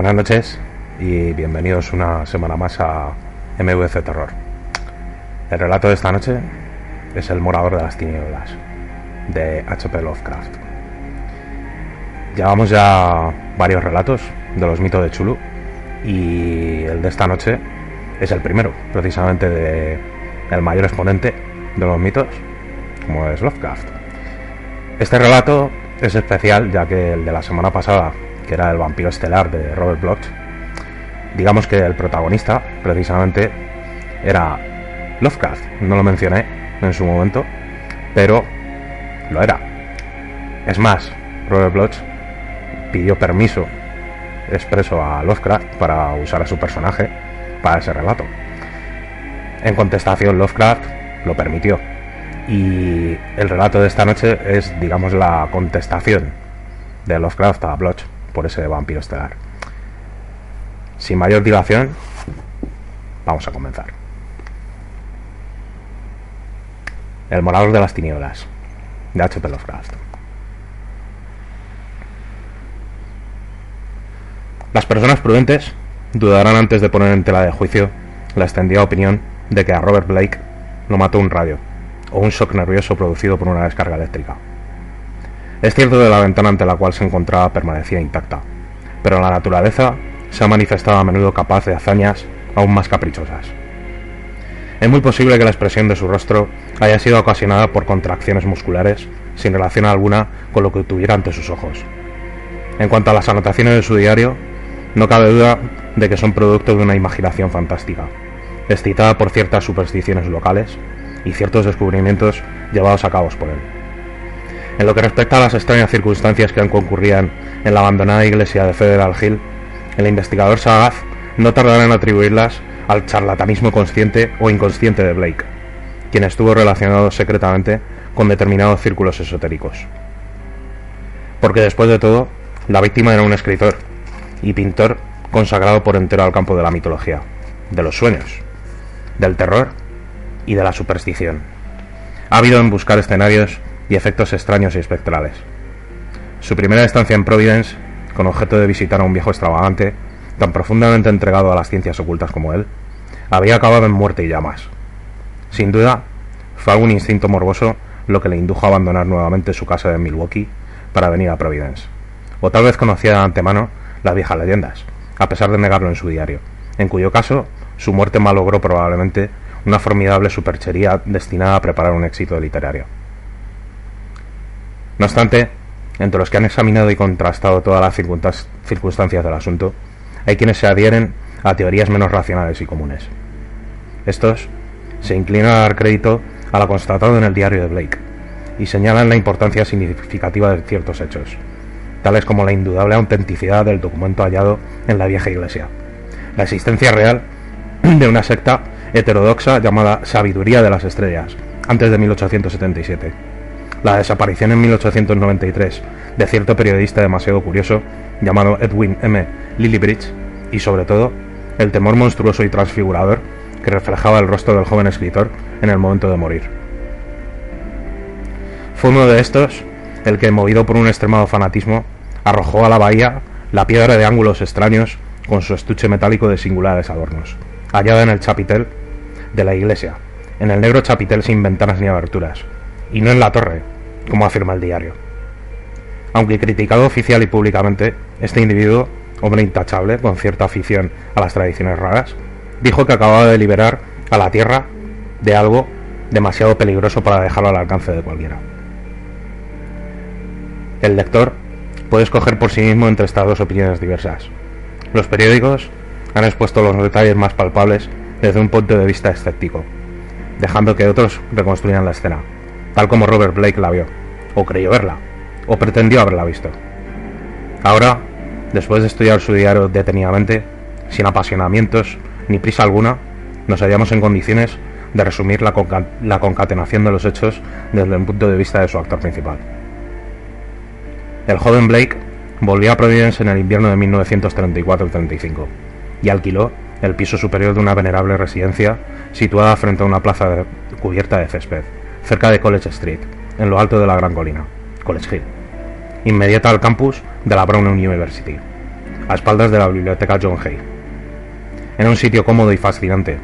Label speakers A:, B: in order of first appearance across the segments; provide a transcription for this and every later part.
A: Buenas noches y bienvenidos una semana más a MVC Terror. El relato de esta noche es El Morador de las Tinieblas, de H.P. Lovecraft. Llevamos ya varios relatos de los mitos de Chulu y el de esta noche es el primero, precisamente de el mayor exponente de los mitos, como es Lovecraft. Este relato es especial ya que el de la semana pasada, que era el vampiro estelar de Robert Bloch, digamos que el protagonista precisamente era Lovecraft. No lo mencioné en su momento, pero lo era. Es más, Robert Bloch pidió permiso expreso a Lovecraft para usar a su personaje para ese relato. En contestación, Lovecraft lo permitió. Y el relato de esta noche es, digamos, la contestación de Lovecraft a Bloch por ese vampiro estelar. Sin mayor dilación, vamos a comenzar. El morador de las tinieblas, de H.P. Lovecraft. Las personas prudentes dudarán antes de poner en tela de juicio la extendida opinión de que a Robert Blake lo mató un radio o un shock nervioso producido por una descarga eléctrica. Es cierto que la ventana ante la cual se encontraba permanecía intacta, pero la naturaleza se ha manifestado a menudo capaz de hazañas aún más caprichosas. Es muy posible que la expresión de su rostro haya sido ocasionada por contracciones musculares sin relación alguna con lo que tuviera ante sus ojos. En cuanto a las anotaciones de su diario, no cabe duda de que son producto de una imaginación fantástica, excitada por ciertas supersticiones locales y ciertos descubrimientos llevados a cabo por él. En lo que respecta a las extrañas circunstancias que concurrían en la abandonada iglesia de Federal Hill, el investigador sagaz no tardará en atribuirlas al charlatanismo consciente o inconsciente de Blake, quien estuvo relacionado secretamente con determinados círculos esotéricos. Porque después de todo, la víctima era un escritor y pintor consagrado por entero al campo de la mitología, de los sueños, del terror y de la superstición. Ha habido en buscar escenarios y efectos extraños y espectrales. Su primera estancia en Providence, con objeto de visitar a un viejo extravagante, tan profundamente entregado a las ciencias ocultas como él, había acabado en muerte y llamas. Sin duda, fue algún instinto morboso lo que le indujo a abandonar nuevamente su casa de Milwaukee para venir a Providence. O tal vez conocía de antemano las viejas leyendas, a pesar de negarlo en su diario, en cuyo caso su muerte malogró probablemente una formidable superchería destinada a preparar un éxito literario. No obstante, entre los que han examinado y contrastado todas las circunstancias del asunto, hay quienes se adhieren a teorías menos racionales y comunes. Estos se inclinan a dar crédito a lo constatado en el diario de Blake y señalan la importancia significativa de ciertos hechos, tales como la indudable autenticidad del documento hallado en la vieja iglesia, la existencia real de una secta heterodoxa llamada Sabiduría de las Estrellas, antes de 1877, la desaparición en 1893 de cierto periodista demasiado curioso llamado Edwin M. Lillibridge y sobre todo el temor monstruoso y transfigurador que reflejaba el rostro del joven escritor en el momento de morir. Fue uno de estos el que, movido por un extremado fanatismo, arrojó a la bahía la piedra de ángulos extraños con su estuche metálico de singulares adornos, hallada en el chapitel de la iglesia, en el negro chapitel sin ventanas ni aberturas, y no en la torre, como afirma el diario. Aunque criticado oficial y públicamente, este individuo, hombre intachable, con cierta afición a las tradiciones raras, dijo que acababa de liberar a la Tierra de algo demasiado peligroso para dejarlo al alcance de cualquiera. El lector puede escoger por sí mismo entre estas dos opiniones diversas. Los periódicos han expuesto los detalles más palpables desde un punto de vista escéptico, dejando que otros reconstruyan la escena, tal como Robert Blake la vio, o creyó verla, o pretendió haberla visto. Ahora, después de estudiar su diario detenidamente, sin apasionamientos ni prisa alguna, nos hallamos en condiciones de resumir la, concatenación de los hechos desde el punto de vista de su actor principal. El joven Blake volvió a Providence en el invierno de 1934-35 y alquiló el piso superior de una venerable residencia situada frente a una plaza cubierta de césped, cerca de College Street, en lo alto de la gran colina, College Hill, inmediata al campus de la Brown University, a espaldas de la biblioteca John Hay. Era un sitio cómodo y fascinante,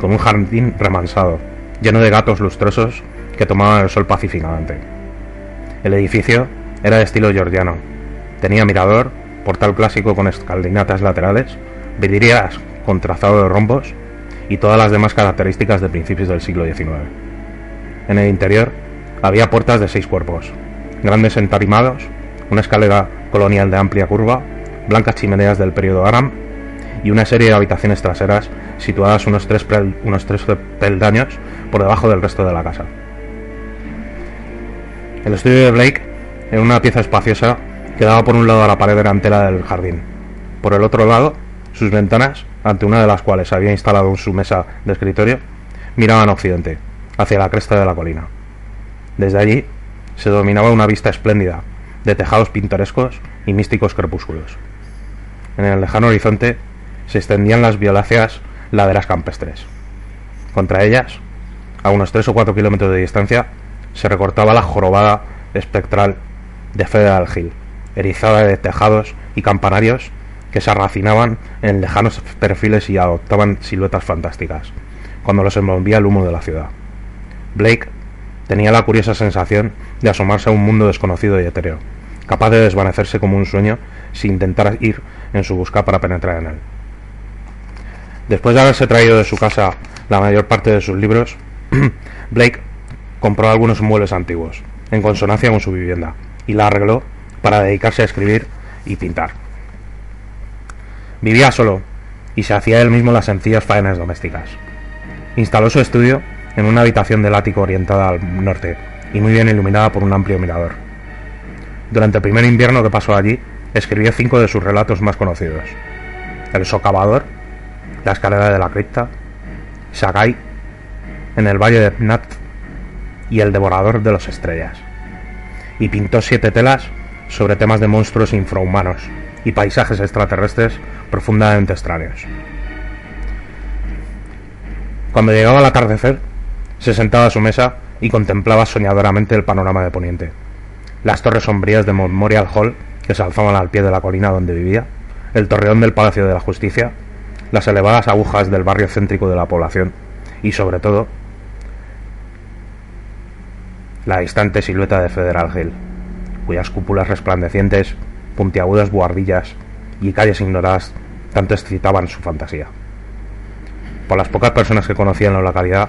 A: con un jardín remansado, lleno de gatos lustrosos que tomaban el sol pacíficamente. El edificio era de estilo georgiano. Tenía mirador, portal clásico con escalinatas laterales, vidrieras con trazado de rombos y todas las demás características de principios del siglo XIX. En el interior había puertas de seis cuerpos, grandes entarimados, una escalera colonial de amplia curva, blancas chimeneas del periodo Aram y una serie de habitaciones traseras situadas unos tres, unos tres peldaños por debajo del resto de la casa. El estudio de Blake era una pieza espaciosa que daba por un lado a la pared delantera del jardín. Por el otro lado, sus ventanas, ante una de las cuales había instalado su mesa de escritorio, miraban occidente, hacia la cresta de la colina. Desde allí se dominaba una vista espléndida, de tejados pintorescos y místicos crepúsculos. En el lejano horizonte se extendían las violáceas laderas campestres. Contra ellas, a unos tres o cuatro kilómetros de distancia, se recortaba la jorobada espectral de Federal Hill, erizada de tejados y campanarios que se arracinaban en lejanos perfiles y adoptaban siluetas fantásticas, cuando los envolvía el humo de la ciudad. Blake tenía la curiosa sensación de asomarse a un mundo desconocido y etéreo, capaz de desvanecerse como un sueño sin intentar ir en su busca para penetrar en él. Después de haberse traído de su casa la mayor parte de sus libros, Blake compró algunos muebles antiguos, en consonancia con su vivienda, y la arregló para dedicarse a escribir y pintar. Vivía solo y se hacía él mismo las sencillas faenas domésticas. Instaló su estudio en una habitación del ático orientada al norte y muy bien iluminada por un amplio mirador. Durante el primer invierno que pasó allí, escribió cinco de sus relatos más conocidos: El socavador, La escalera de la cripta, Sagai, En el valle de Nat y El devorador de las estrellas. Y pintó siete telas sobre temas de monstruos infrahumanos y paisajes extraterrestres profundamente extraños. Cuando llegaba el atardecer, se sentaba a su mesa y contemplaba soñadoramente el panorama de Poniente. Las torres sombrías de Memorial Hall, que se alzaban al pie de la colina donde vivía, el torreón del Palacio de la Justicia, las elevadas agujas del barrio céntrico de la población y, sobre todo, la distante silueta de Federal Hill, cuyas cúpulas resplandecientes, puntiagudas buhardillas y calles ignoradas tanto excitaban su fantasía. Por las pocas personas que conocían la localidad,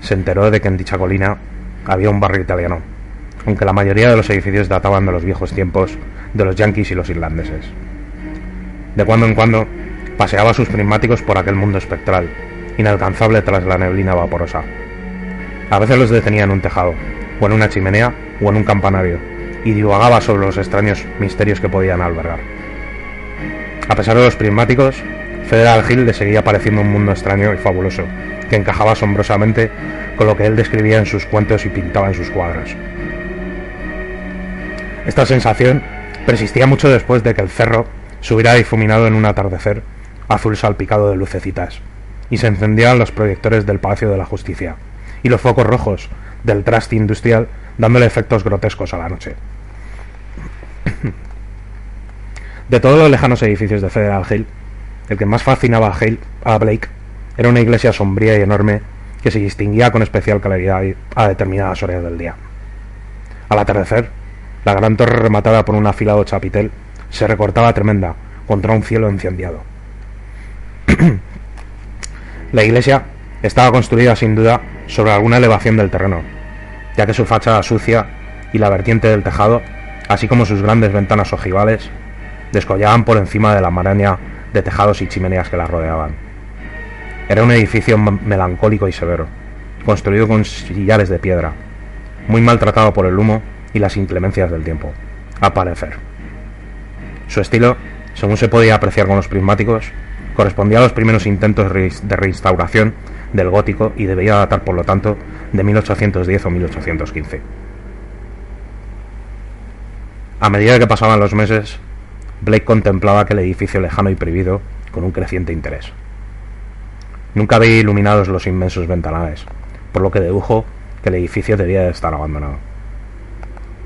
A: se enteró de que en dicha colina había un barrio italiano, aunque la mayoría de los edificios databan de los viejos tiempos de los yanquis y los irlandeses. De cuando en cuando paseaba sus prismáticos por aquel mundo espectral, inalcanzable tras la neblina vaporosa. A veces los detenía en un tejado, o en una chimenea, o en un campanario, y divagaba sobre los extraños misterios que podían albergar. A pesar de los prismáticos, Federal Hill le seguía pareciendo un mundo extraño y fabuloso, que encajaba asombrosamente con lo que él describía en sus cuentos y pintaba en sus cuadros. Esta sensación persistía mucho después de que el cerro se hubiera difuminado en un atardecer azul salpicado de lucecitas, y se encendían los proyectores del Palacio de la Justicia, y los focos rojos del traste industrial dándole efectos grotescos a la noche. De todos los lejanos edificios de Federal Hill, el que más fascinaba a, a Blake era una iglesia sombría y enorme que se distinguía con especial claridad a determinadas horas del día. Al atardecer, la gran torre rematada por un afilado chapitel se recortaba tremenda contra un cielo encendiado. la iglesia estaba construida sin duda sobre alguna elevación del terreno, ya que su fachada sucia y la vertiente del tejado, así como sus grandes ventanas ojivales, descollaban por encima de la maraña de tejados y chimeneas que la rodeaban. Era un edificio melancólico y severo, construido con sillares de piedra, muy maltratado por el humo y las inclemencias del tiempo, a parecer. Su estilo, según se podía apreciar con los prismáticos, correspondía a los primeros intentos de reinstauración del gótico y debía datar, por lo tanto, de 1810 o 1815. A medida que pasaban los meses, Blake contemplaba aquel edificio lejano y prohibido con un creciente interés. Nunca veía iluminados los inmensos ventanales, por lo que dedujo que el edificio debía de estar abandonado.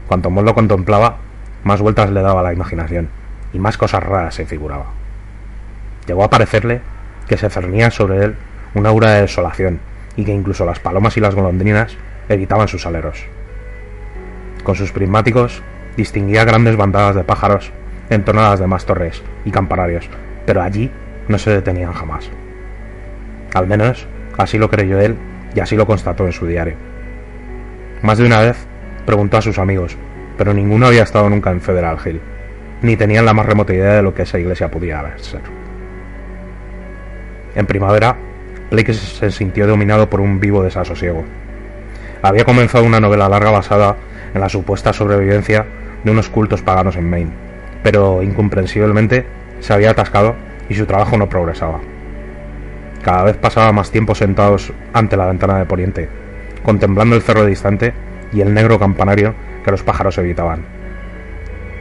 A: Cuanto más lo contemplaba, más vueltas le daba la imaginación y más cosas raras se figuraba. Llegó a parecerle que se cernía sobre él una aura de desolación y que incluso las palomas y las golondrinas evitaban sus aleros. Con sus prismáticos distinguía grandes bandadas de pájaros en torno a las demás torres y campanarios, pero allí no se detenían jamás. Al menos así lo creyó él y así lo constató en su diario. Más de una vez preguntó a sus amigos, pero ninguno había estado nunca en Federal Hill, ni tenían la más remota idea de lo que esa iglesia podía ser. En primavera, Blake se sintió dominado por un vivo desasosiego. Había comenzado una novela larga basada en la supuesta sobrevivencia de unos cultos paganos en Maine, pero incomprensiblemente se había atascado y su trabajo no progresaba. Cada vez pasaba más tiempo sentados ante la ventana de Poniente, contemplando el cerro distante y el negro campanario que los pájaros evitaban.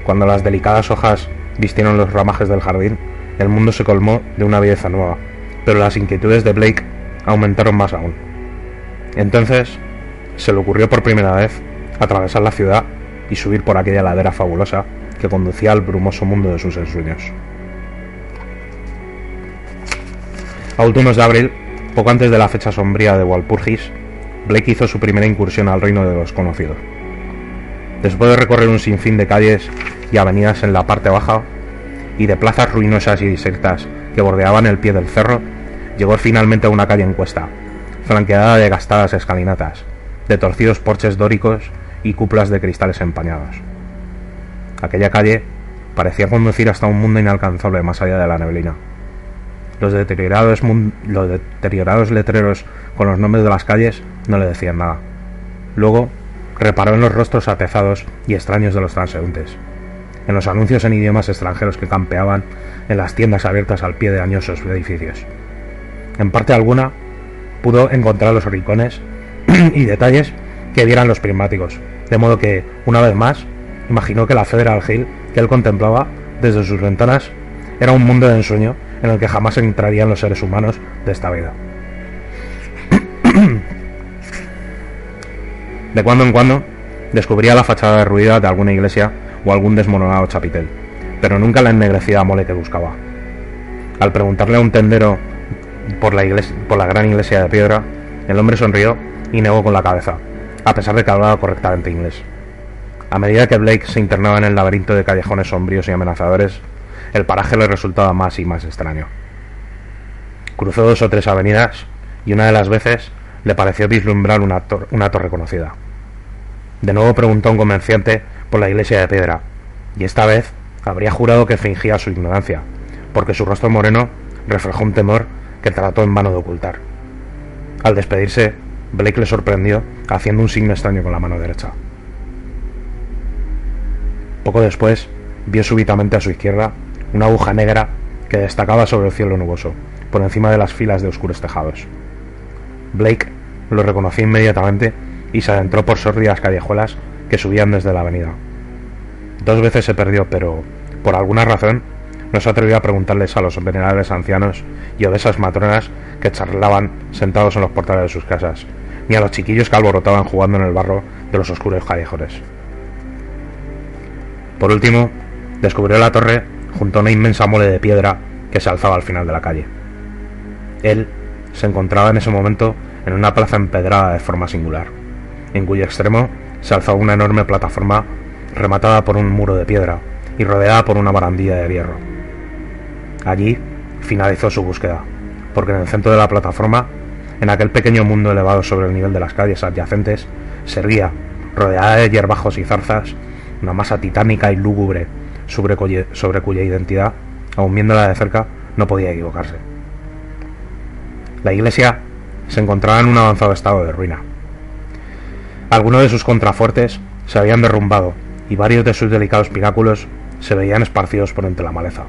A: Cuando las delicadas hojas vistieron los ramajes del jardín, el mundo se colmó de una belleza nueva, pero las inquietudes de Blake aumentaron más aún. Entonces se le ocurrió por primera vez atravesar la ciudad y subir por aquella ladera fabulosa que conducía al brumoso mundo de sus ensueños. A últimos de abril, poco antes de la fecha sombría de Walpurgis, Blake hizo su primera incursión al reino de los conocidos. Después de recorrer un sinfín de calles y avenidas en la parte baja y de plazas ruinosas y disectas que bordeaban el pie del cerro, llegó finalmente a una calle en cuesta, flanqueada de gastadas escalinatas, de torcidos porches dóricos y cúpulas de cristales empañados. Aquella calle parecía conducir hasta un mundo inalcanzable más allá de la neblina. Los deteriorados, los deteriorados letreros con los nombres de las calles no le decían nada. Luego reparó en los rostros atezados y extraños de los transeúntes, en los anuncios en idiomas extranjeros que campeaban en las tiendas abiertas al pie de añosos edificios. En parte alguna pudo encontrar los rincones y detalles que dieran los prismáticos, de modo que, una vez más, imaginó que la Federal Hill que él contemplaba desde sus ventanas era un mundo de ensueño en el que jamás entrarían los seres humanos de esta vida. De cuando en cuando descubría la fachada derruida de alguna iglesia o algún desmoronado chapitel, pero nunca la ennegrecida mole que buscaba. Al preguntarle a un tendero por la, iglesia, por la gran iglesia de piedra, el hombre sonrió y negó con la cabeza, a pesar de que hablaba correctamente inglés. A medida que Blake se internaba en el laberinto de callejones sombríos y amenazadores, el paraje le resultaba más y más extraño. Cruzó dos o tres avenidas y una de las veces le pareció vislumbrar una, torre conocida. De nuevo preguntó a un convenciente por la iglesia de piedra, y esta vez habría jurado que fingía su ignorancia, porque su rostro moreno reflejó un temor que trató en vano de ocultar. Al despedirse, Blake le sorprendió haciendo un signo extraño con la mano derecha. Poco después, vio súbitamente a su izquierda una aguja negra que destacaba sobre el cielo nuboso, por encima de las filas de oscuros tejados. Blake lo reconoció inmediatamente y se adentró por sórdidas callejuelas que subían desde la avenida. Dos veces se perdió, pero, por alguna razón, no se atrevió a preguntarles a los venerables ancianos y obesas matronas que charlaban sentados en los portales de sus casas, ni a los chiquillos que alborotaban jugando en el barro de los oscuros callejones. Por último, descubrió la torre junto a una inmensa mole de piedra que se alzaba al final de la calle. Él se encontraba en ese momento en una plaza empedrada de forma singular, en cuyo extremo se alzaba una enorme plataforma rematada por un muro de piedra y rodeada por una barandilla de hierro. Allí finalizó su búsqueda, porque en el centro de la plataforma, en aquel pequeño mundo elevado sobre el nivel de las calles adyacentes, se rodeada de hierbajos y zarzas, una masa titánica y lúgubre sobre, cuya identidad, aun viéndola de cerca, no podía equivocarse. La iglesia se encontraba en un avanzado estado de ruina. Algunos de sus contrafuertes se habían derrumbado y varios de sus delicados pináculos se veían esparcidos por entre la maleza.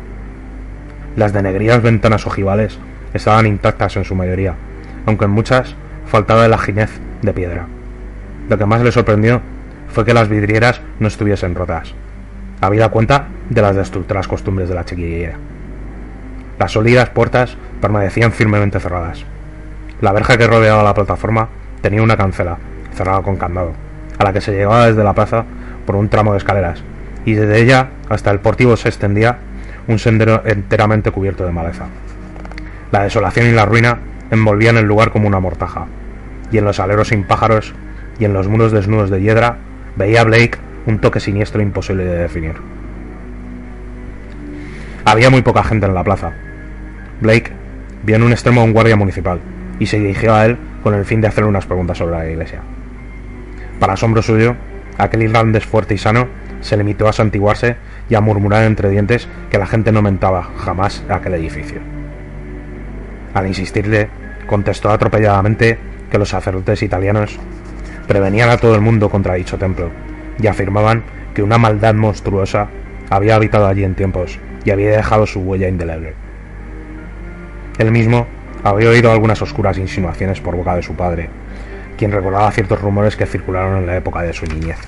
A: Las denegridas ventanas ojivales estaban intactas en su mayoría, aunque en muchas faltaba la jinez de piedra. Lo que más le sorprendió fue que las vidrieras no estuviesen rotas, habida cuenta de las destructoras costumbres de la chiquillería. Las sólidas puertas permanecían firmemente cerradas. La verja que rodeaba la plataforma tenía una cancela, cerrada con candado, a la que se llegaba desde la plaza por un tramo de escaleras, y desde ella hasta el portivo se extendía un sendero enteramente cubierto de maleza. La desolación y la ruina envolvían el lugar como una mortaja, y en los aleros sin pájaros y en los muros desnudos de hiedra veía Blake un toque siniestro imposible de definir. Había muy poca gente en la plaza. Blake vio en un extremo a un guardia municipal y se dirigió a él con el fin de hacerle unas preguntas sobre la iglesia. Para asombro suyo, aquel irlandés fuerte y sano se limitó a santiguarse y a murmurar entre dientes que la gente no mentaba jamás aquel edificio. Al insistirle, contestó atropelladamente que los sacerdotes italianos prevenían a todo el mundo contra dicho templo y afirmaban que una maldad monstruosa había habitado allí en tiempos y había dejado su huella indeleble. Él mismo había oído algunas oscuras insinuaciones por boca de su padre, quien recordaba ciertos rumores que circularon en la época de su niñez.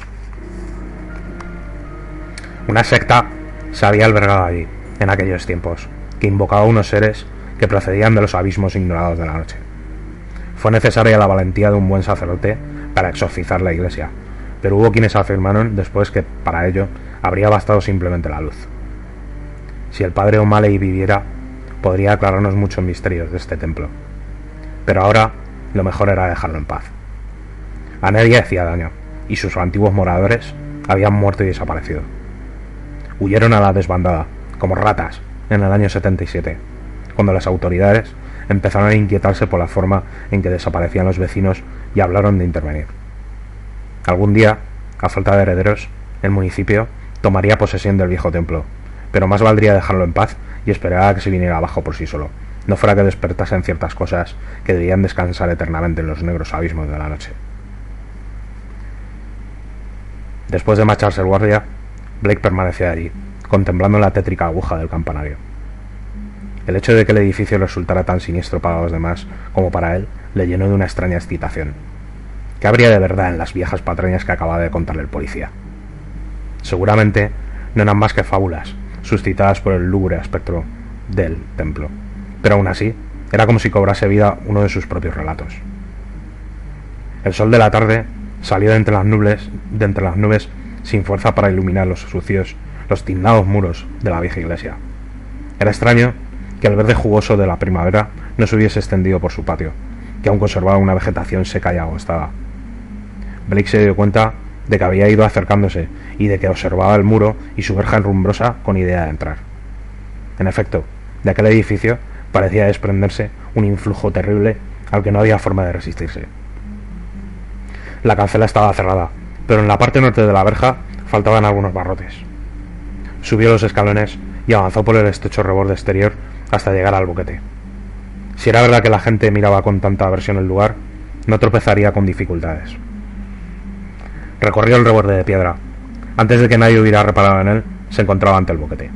A: Una secta se había albergado allí, en aquellos tiempos, que invocaba unos seres que procedían de los abismos ignorados de la noche. Fue necesaria la valentía de un buen sacerdote para exorcizar la iglesia, pero hubo quienes afirmaron después que para ello habría bastado simplemente la luz. Si el padre O'Malley viviera, podría aclararnos muchos misterios de este templo. Pero ahora lo mejor era dejarlo en paz. A nadie hacía daño, y sus antiguos moradores habían muerto y desaparecido. Huyeron a la desbandada, como ratas, en el año 77, cuando las autoridades empezaron a inquietarse por la forma en que desaparecían los vecinos y hablaron de intervenir. Algún día, a falta de herederos, el municipio tomaría posesión del viejo templo, pero más valdría dejarlo en paz y esperar a que se viniera abajo por sí solo, no fuera que despertasen ciertas cosas que debían descansar eternamente en los negros abismos de la noche. Después de marcharse el guardia, Blake permanecía allí, contemplando la tétrica aguja del campanario. El hecho de que el edificio resultara tan siniestro para los demás como para él le llenó de una extraña excitación. ¿Qué habría de verdad en las viejas patrañas que acababa de contarle el policía? Seguramente no eran más que fábulas, suscitadas por el lúgubre aspecto del templo. Pero aún así, era como si cobrase vida uno de sus propios relatos. El sol de la tarde salió de entre las nubes, de entre las nubes sin fuerza para iluminar los sucios, los tiznados muros de la vieja iglesia. Era extraño que el verde jugoso de la primavera no se hubiese extendido por su patio, que aún conservaba una vegetación seca y agostada. Blake se dio cuenta de que había ido acercándose y de que observaba el muro y su verja enrumbrosa con idea de entrar. En efecto, de aquel edificio parecía desprenderse un influjo terrible al que no había forma de resistirse. La cancela estaba cerrada, pero en la parte norte de la verja faltaban algunos barrotes. Subió los escalones y avanzó por el estrecho reborde exterior hasta llegar al boquete. Si era verdad que la gente miraba con tanta aversión el lugar, no tropezaría con dificultades. Recorrió el reborde de piedra. Antes de que nadie hubiera reparado en él, se encontraba ante el boquete.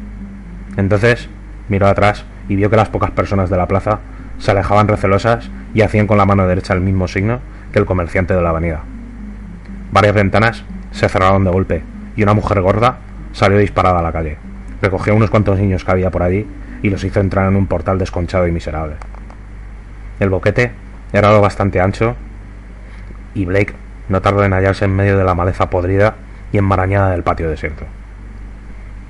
A: Entonces miró atrás y vio que las pocas personas de la plaza se alejaban recelosas y hacían con la mano derecha el mismo signo que el comerciante de la avenida. Varias ventanas se cerraron de golpe y una mujer gorda salió disparada a la calle. Recogió unos cuantos niños que había por allí y los hizo entrar en un portal desconchado y miserable. El boquete era lo bastante ancho y Blake no tardó en hallarse en medio de la maleza podrida y enmarañada del patio desierto.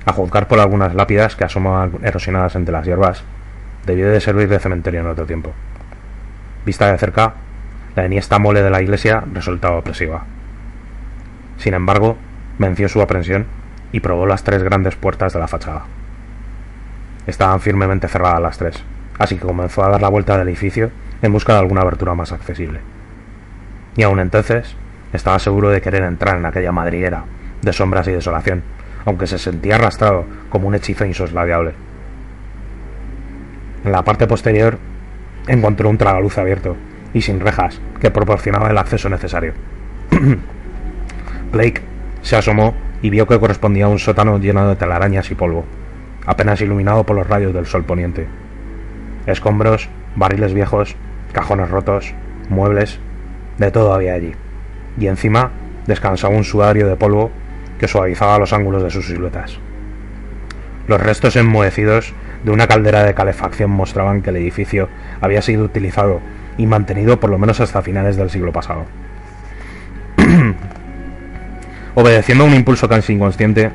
A: A juzgar por algunas lápidas que asomaban erosionadas entre las hierbas, debió de servir de cementerio en otro tiempo. Vista de cerca, la enhiesta mole de la iglesia resultaba opresiva. Sin embargo, venció su aprensión y probó las tres grandes puertas de la fachada. Estaban firmemente cerradas las tres, así que comenzó a dar la vuelta del edificio en busca de alguna abertura más accesible. Y aún entonces estaba seguro de querer entrar en aquella madriguera de sombras y desolación, aunque se sentía arrastrado como un hechizo insoslayable. En la parte posterior encontró un tragaluz abierto y sin rejas que proporcionaba el acceso necesario. Blake se asomó y vio que correspondía a un sótano lleno de telarañas y polvo, apenas iluminado por los rayos del sol poniente. Escombros, barriles viejos, cajones rotos, muebles, de todo había allí. Y encima descansaba un sudario de polvo que suavizaba los ángulos de sus siluetas. Los restos enmohecidos de una caldera de calefacción mostraban que el edificio había sido utilizado y mantenido por lo menos hasta finales del siglo pasado. Obedeciendo a un impulso casi inconsciente,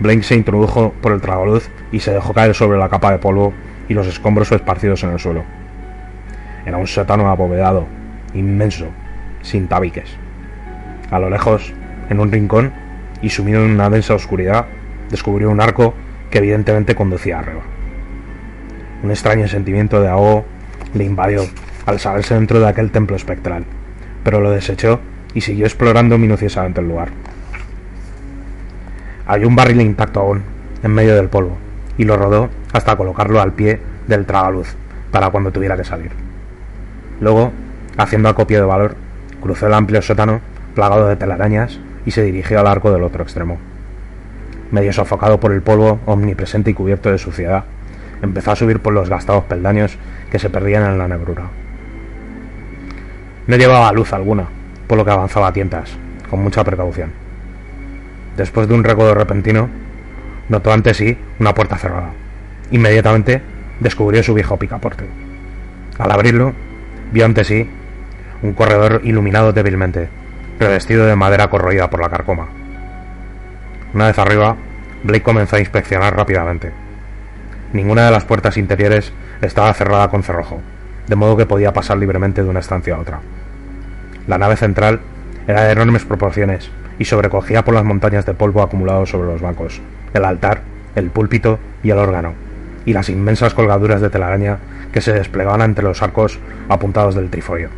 A: Blake se introdujo por el tragaluz y se dejó caer sobre la capa de polvo y los escombros esparcidos en el suelo. Era un sótano abovedado, inmenso, sin tabiques. A lo lejos, en un rincón, y sumido en una densa oscuridad, descubrió un arco que evidentemente conducía arriba. Un extraño sentimiento de ahogo le invadió al saberse dentro de aquel templo espectral, pero lo desechó y siguió explorando minuciosamente el lugar. Hay un barril intacto aún, en medio del polvo, y lo rodó hasta colocarlo al pie del tragaluz, para cuando tuviera que salir. Luego, haciendo acopio de valor, cruzó el amplio sótano, plagado de telarañas, y se dirigió al arco del otro extremo. Medio sofocado por el polvo omnipresente y cubierto de suciedad, empezó a subir por los gastados peldaños que se perdían en la negrura. No llevaba luz alguna, por lo que avanzaba a tientas, con mucha precaución. Después de un recodo repentino, notó ante sí una puerta cerrada. Inmediatamente descubrió su viejo picaporte. Al abrirlo, vio ante sí un corredor iluminado débilmente, revestido de madera corroída por la carcoma. Una vez arriba, Blake comenzó a inspeccionar rápidamente. Ninguna de las puertas interiores estaba cerrada con cerrojo, de modo que podía pasar libremente de una estancia a otra. La nave central era de enormes proporciones y sobrecogía por las montañas de polvo acumulados sobre los bancos, el altar, el púlpito y el órgano, y las inmensas colgaduras de telaraña que se desplegaban entre los arcos apuntados del triforio.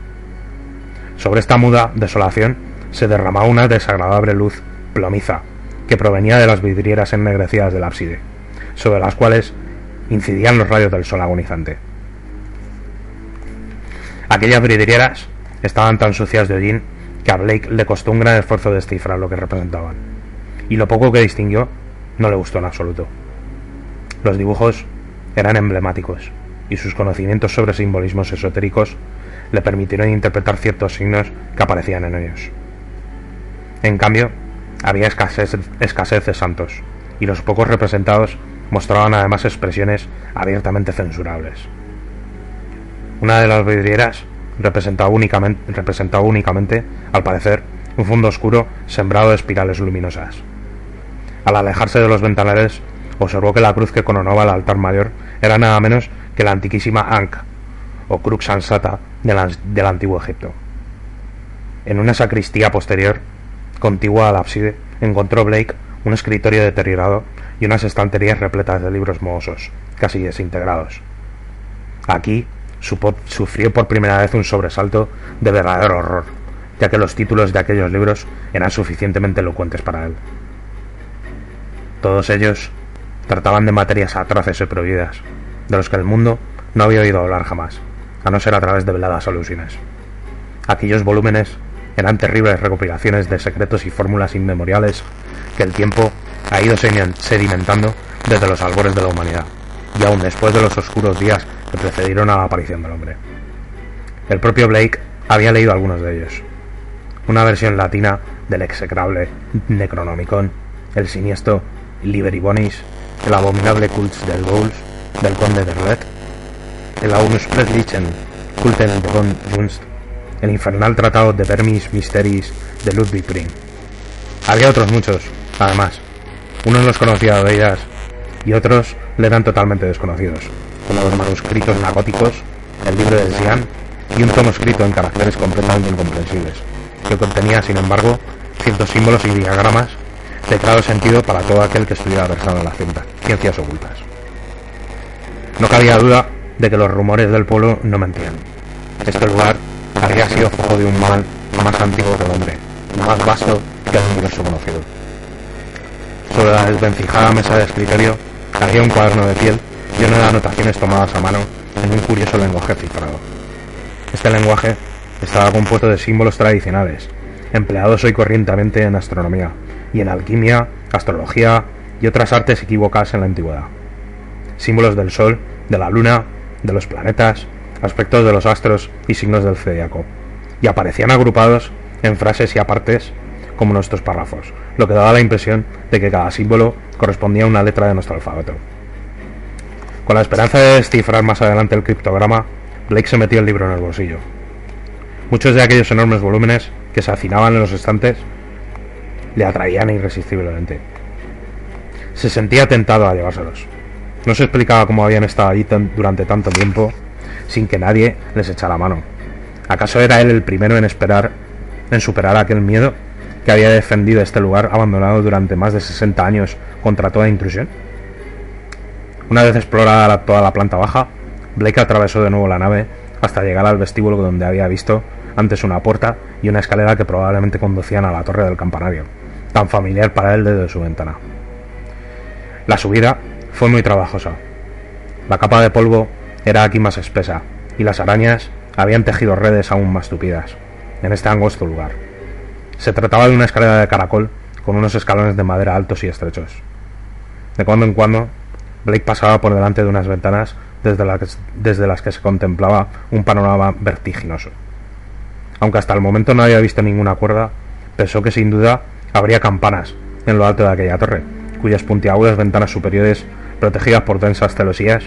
A: Sobre esta muda desolación se derramaba una desagradable luz plomiza que provenía de las vidrieras ennegrecidas del ábside, sobre las cuales incidían los rayos del sol agonizante. Aquellas vidrieras estaban tan sucias de hollín que a Blake le costó un gran esfuerzo descifrar lo que representaban, y lo poco que distinguió no le gustó en absoluto. Los dibujos eran emblemáticos, y sus conocimientos sobre simbolismos esotéricos le permitieron interpretar ciertos signos que aparecían en ellos. En cambio, había escasez, de santos, y los pocos representados mostraban además expresiones abiertamente censurables. Una de las vidrieras representaba únicamente, representaba únicamente, al parecer, un fondo oscuro sembrado de espirales luminosas. Al alejarse de los ventanales, observó que la cruz que coronaba el altar mayor era nada menos que la antiquísima Ankh, o crux ansata del antiguo Egipto. En una sacristía posterior, contigua al ábside, encontró Blake un escritorio deteriorado y unas estanterías repletas de libros mohosos, casi desintegrados. Aquí sufrió por primera vez un sobresalto de verdadero horror, ya que los títulos de aquellos libros eran suficientemente elocuentes para él. Todos ellos trataban de materias atroces y prohibidas, de los que el mundo no había oído hablar jamás, a no ser a través de veladas alusiones. Aquellos volúmenes eran terribles recopilaciones de secretos y fórmulas inmemoriales que el tiempo ha ido sedimentando desde los albores de la humanidad, y aún después de los oscuros días que precedieron a la aparición del hombre. El propio Blake había leído algunos de ellos. Una versión latina del execrable Necronomicon, el siniestro Liberi Bonis, el abominable Cults del Bowls, del Conde de Red, el Aunus Preslichen, Kulten von Gunst, el infernal tratado de Vermis Mysteries de Ludwig Green. Había otros muchos, además. Unos los conocía de ellas y otros le eran totalmente desconocidos, como los manuscritos nagóticos, el libro de Xian y un tomo escrito en caracteres completamente incomprensibles, que contenía, sin embargo, ciertos símbolos y diagramas de claro sentido para todo aquel que estuviera versado en la cinta, ciencias ocultas. No cabía duda de que los rumores del pueblo no mentían. Este lugar había sido foco de un mal más antiguo que el hombre, más vasto que el universo conocido. Sobre la desvencijada mesa de escritorio había un cuaderno de piel lleno de anotaciones tomadas a mano en un curioso lenguaje cifrado. Este lenguaje estaba compuesto de símbolos tradicionales, empleados hoy corrientemente en astronomía y en alquimia, astrología y otras artes equivocadas en la antigüedad. Símbolos del Sol, de la Luna, de los planetas, aspectos de los astros y signos del zodiaco, y aparecían agrupados en frases y apartes como nuestros párrafos, lo que daba la impresión de que cada símbolo correspondía a una letra de nuestro alfabeto. Con la esperanza de descifrar más adelante el criptograma, Blake se metió el libro en el bolsillo. Muchos de aquellos enormes volúmenes que se hacinaban en los estantes le atraían irresistiblemente. Se sentía tentado a llevárselos, No se explicaba cómo habían estado allí durante tanto tiempo sin que nadie les echara mano. ¿Acaso era él el primero en esperar, en superar aquel miedo que había defendido este lugar abandonado durante más de 60 años contra toda intrusión? Una vez explorada toda la planta baja, Blake atravesó de nuevo la nave hasta llegar al vestíbulo donde había visto antes una puerta y una escalera que probablemente conducían a la torre del campanario, tan familiar para él desde su ventana. La subida fue muy trabajosa. La capa de polvo era aquí más espesa, y las arañas habían tejido redes aún más tupidas, en este angosto lugar. Se trataba de una escalera de caracol con unos escalones de madera altos y estrechos. De cuando en cuando, Blake pasaba por delante de unas ventanas desde, desde las que se contemplaba un panorama vertiginoso. Aunque hasta el momento no había visto ninguna cuerda, pensó que sin duda habría campanas en lo alto de aquella torre, cuyas puntiagudas ventanas superiores, protegidas por densas celosías,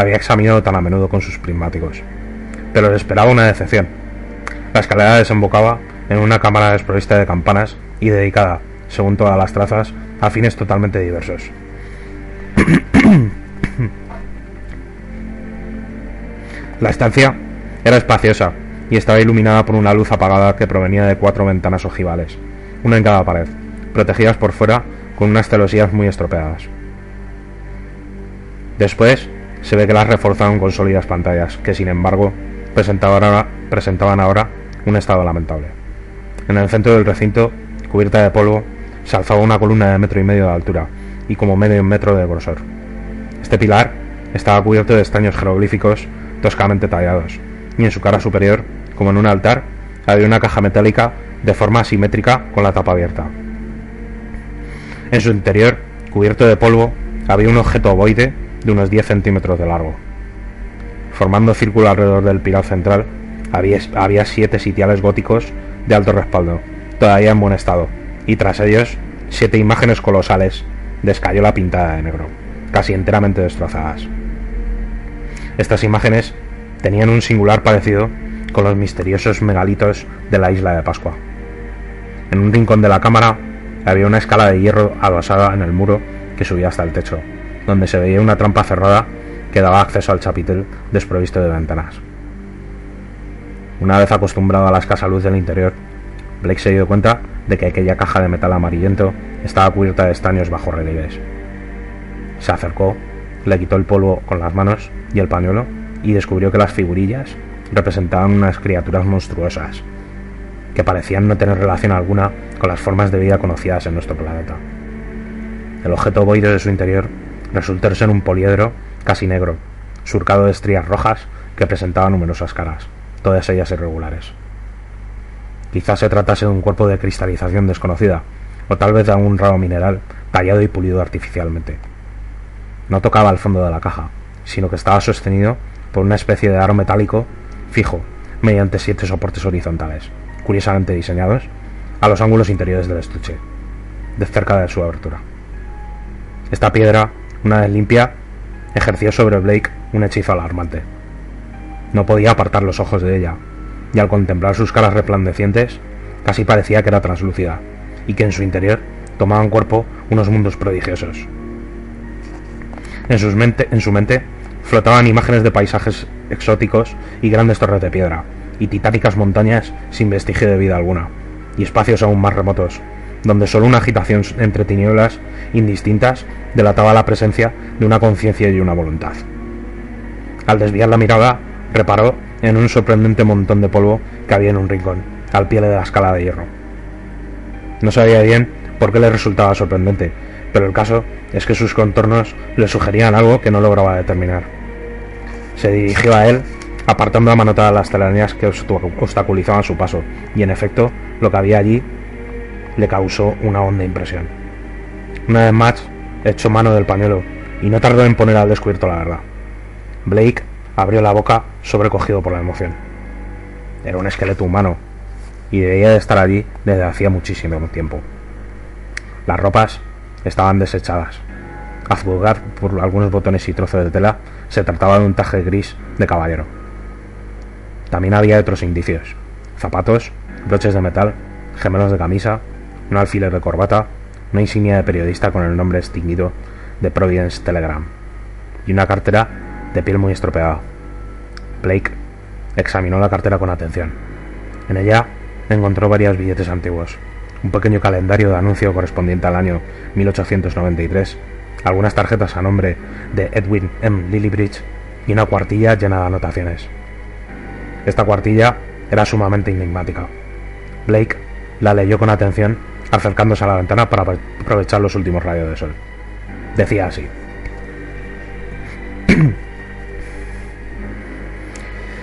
A: había examinado tan a menudo con sus prismáticos. Pero esperaba una decepción. La escalera desembocaba en una cámara desprovista de campanas y dedicada, según todas las trazas, a fines totalmente diversos. la estancia era espaciosa y estaba iluminada por una luz apagada que provenía de cuatro ventanas ojivales, una en cada pared, protegidas por fuera con unas celosías muy estropeadas. Después se ve que las reforzaron con sólidas pantallas, que sin embargo presentaban ahora, un estado lamentable. En el centro del recinto, cubierta de polvo, se alzaba una columna de metro y medio de altura y como medio metro de grosor. Este pilar estaba cubierto de extraños jeroglíficos toscamente tallados, y en su cara superior, como en un altar, había una caja metálica de forma asimétrica con la tapa abierta. En su interior, cubierto de polvo, había un objeto ovoide de unos 10 centímetros de largo. Formando círculo alrededor del pilar central, había, había siete sitiales góticos de alto respaldo, todavía en buen estado, y tras ellos siete imágenes colosales de escayola pintada de negro, casi enteramente destrozadas. Estas imágenes tenían un singular parecido con los misteriosos megalitos de la isla de Pascua. En un rincón de la cámara había una escala de hierro adosada en el muro que subía hasta el techo, donde se veía una trampa cerrada que daba acceso al chapitel desprovisto de ventanas. Una vez acostumbrado a la escasa luz del interior, Blake se dio cuenta de que aquella caja de metal amarillento estaba cubierta de estaños bajo relieves. Se acercó, le quitó el polvo con las manos y el pañuelo y descubrió que las figurillas representaban unas criaturas monstruosas que parecían no tener relación alguna con las formas de vida conocidas en nuestro planeta. El objeto ovoide de su interior resultó ser un poliedro casi negro, surcado de estrías rojas que presentaban numerosas caras, todas ellas irregulares. Quizás se tratase de un cuerpo de cristalización desconocida, o tal vez de algún raro mineral tallado y pulido artificialmente. No tocaba el fondo de la caja, sino que estaba sostenido por una especie de aro metálico fijo, mediante siete soportes horizontales, curiosamente diseñados a los ángulos interiores del estuche, de cerca de su abertura. Esta piedra, una limpia, ejerció sobre Blake un hechizo alarmante. No podía apartar los ojos de ella, y al contemplar sus caras resplandecientes, casi parecía que era translúcida, y que en su interior tomaban cuerpo unos mundos prodigiosos. En, mente, en su mente flotaban imágenes de paisajes exóticos y grandes torres de piedra, y titánicas montañas sin vestigio de vida alguna, y espacios aún más remotos, donde solo una agitación entre tinieblas indistintas delataba la presencia de una conciencia y una voluntad. Al desviar la mirada, reparó en un sorprendente montón de polvo que había en un rincón, al pie de la escala de hierro. No sabía bien por qué le resultaba sorprendente, pero el caso es que sus contornos le sugerían algo que no lograba determinar. Se dirigió a él, apartando a manotada las telarañas que obstaculizaban su paso, y en efecto, lo que había allí le causó una honda impresión. Una vez más, echó mano del pañuelo y no tardó en poner al descubierto la verdad. Blake abrió la boca sobrecogido por la emoción. Era un esqueleto humano y debía de estar allí desde hacía muchísimo tiempo. Las ropas estaban desechadas. A juzgar por algunos botones y trozos de tela, se trataba de un taje gris de caballero. También había otros indicios: zapatos, broches de metal, gemelos de camisa, un alfiler de corbata, una insignia de periodista con el nombre extinguido de Providence Telegram. y una cartera de piel muy estropeada. Blake examinó la cartera con atención. En ella encontró varios billetes antiguos, un pequeño calendario de anuncio correspondiente al año 1893, algunas tarjetas a nombre de Edwin M. Lillibridge y una cuartilla llena de anotaciones. Esta cuartilla era sumamente enigmática. Blake la leyó con atención, acercándose a la ventana para aprovechar los últimos rayos de sol. Decía así.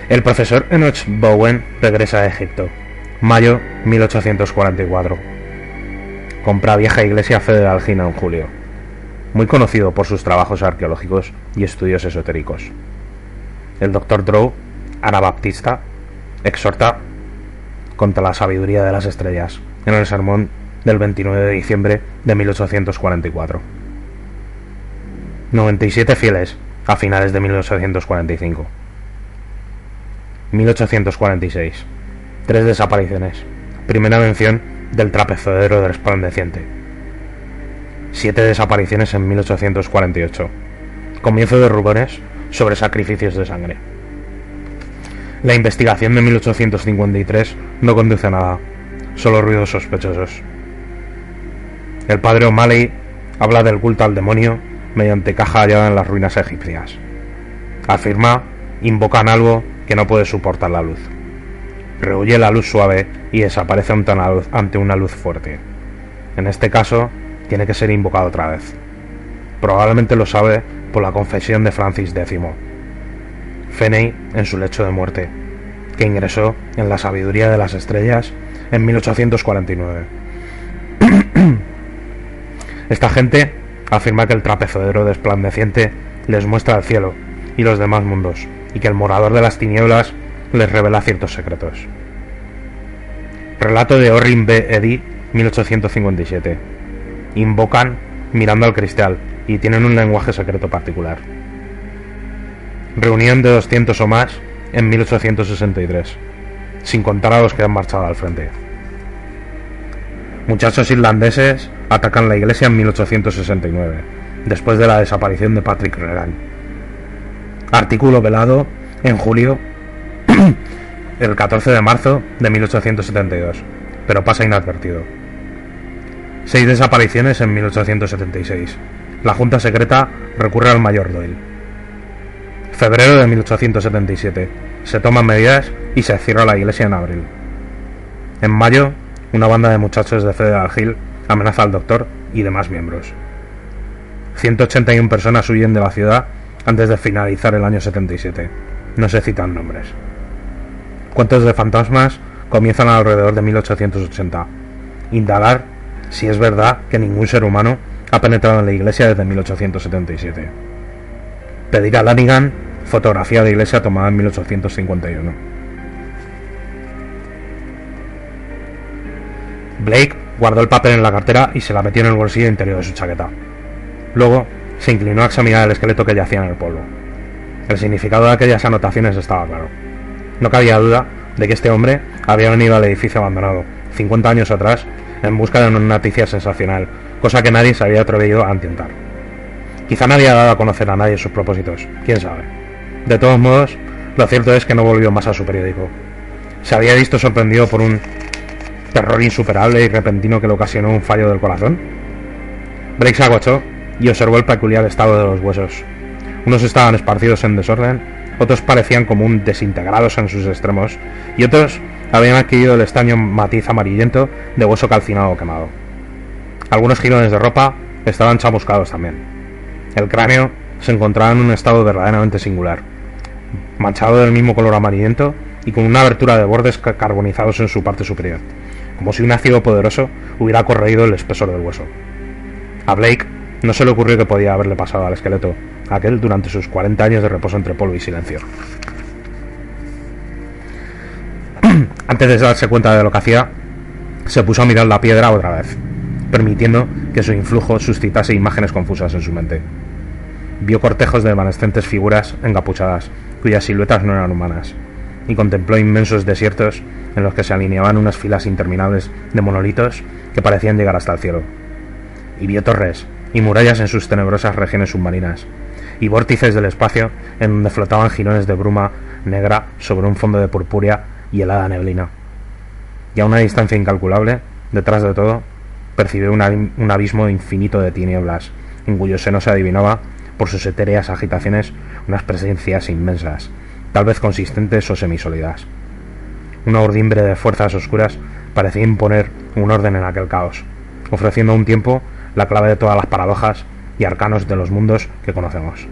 A: El profesor Enoch Bowen regresa a Egipto. Mayo 1844. Compra vieja iglesia fe de Algina en julio. Muy conocido por sus trabajos arqueológicos y estudios esotéricos. El doctor Drow, anabaptista, exhorta contra la sabiduría de las estrellas en el sermón del 29 de diciembre de 1844. 97 fieles a finales de 1845. 1846. Tres desapariciones. Primera mención del trapezodero resplandeciente. Siete desapariciones en 1848. Comienzo de rumores sobre sacrificios de sangre. La investigación de 1853 no conduce a nada, solo ruidos sospechosos. El padre O'Malley habla del culto al demonio mediante caja hallada en las ruinas egipcias. Afirma, invocan algo que no puede soportar la luz. Rehuye la luz suave y desaparece ante una luz, fuerte. En este caso, tiene que ser invocado otra vez. Probablemente lo sabe por la confesión de Francis X Feney en su lecho de muerte, que ingresó en la sabiduría de las estrellas en 1849. Esta gente afirma que el trapezodero desplandeciente les muestra el cielo y los demás mundos, y que el morador de las tinieblas les revela ciertos secretos. Relato de Orrin B. Eddy, 1857. Invocan mirando al cristal y tienen un lenguaje secreto particular reunión de 200 o más en 1863, sin contar a los que han marchado al frente. Muchachos irlandeses atacan la iglesia en 1869, después de la desaparición de Patrick Regan. Artículo velado en julio, el 14 de marzo de 1872, pero pasa inadvertido. Seis desapariciones en 1876. La Junta Secreta recurre al mayor Doyle. Febrero de 1877. Se toman medidas y se cierra la iglesia en abril. En mayo, una banda de muchachos de Federal Hill amenaza al doctor y demás miembros. 181 personas huyen de la ciudad antes de finalizar el año 77. No se citan nombres. Cuentos de fantasmas comienzan alrededor de 1880. Indagar si es verdad que ningún ser humano ha penetrado en la iglesia desde 1877. Pedir a Lanigan Fotografía de iglesia tomada en 1851. Blake guardó el papel en la cartera y se la metió en el bolsillo interior de su chaqueta. Luego se inclinó a examinar el esqueleto que yacía en el polvo. El significado de aquellas anotaciones estaba claro. No cabía duda de que este hombre había venido al edificio abandonado, 50 años atrás, en busca de una noticia sensacional, cosa que nadie se había atrevido a intentar. Quizá nadie había dado a conocer a nadie sus propósitos, quién sabe. De todos modos, lo cierto es que no volvió más a su periódico. Se había visto sorprendido por un terror insuperable y repentino que le ocasionó un fallo del corazón. Blake se agachó y observó el peculiar estado de los huesos. Unos estaban esparcidos en desorden, otros parecían como un desintegrados en sus extremos, y otros habían adquirido el estaño matiz amarillento de hueso calcinado o quemado. Algunos jirones de ropa estaban chamuscados también. El cráneo se encontraba en un estado verdaderamente singular, manchado del mismo color amarillento y con una abertura de bordes carbonizados en su parte superior, como si un ácido poderoso hubiera corroído el espesor del hueso. A Blake no se le ocurrió que podía haberle pasado al esqueleto, aquel durante sus 40 años de reposo entre polvo y silencio. Antes de darse cuenta de lo que hacía, se puso a mirar la piedra otra vez, permitiendo que su influjo suscitase imágenes confusas en su mente vio cortejos de evanescentes figuras encapuchadas, cuyas siluetas no eran humanas, y contempló inmensos desiertos en los que se alineaban unas filas interminables de monolitos que parecían llegar hasta el cielo. Y vio torres y murallas en sus tenebrosas regiones submarinas, y vórtices del espacio en donde flotaban jirones de bruma negra sobre un fondo de purpúrea y helada neblina. Y a una distancia incalculable, detrás de todo, percibió un, abismo infinito de tinieblas, en cuyo seno se adivinaba, por sus etéreas agitaciones, unas presencias inmensas, tal vez consistentes o semisólidas. Una urdimbre de fuerzas oscuras parecía imponer un orden en aquel caos, ofreciendo a un tiempo la clave de todas las paradojas y arcanos de los mundos que conocemos.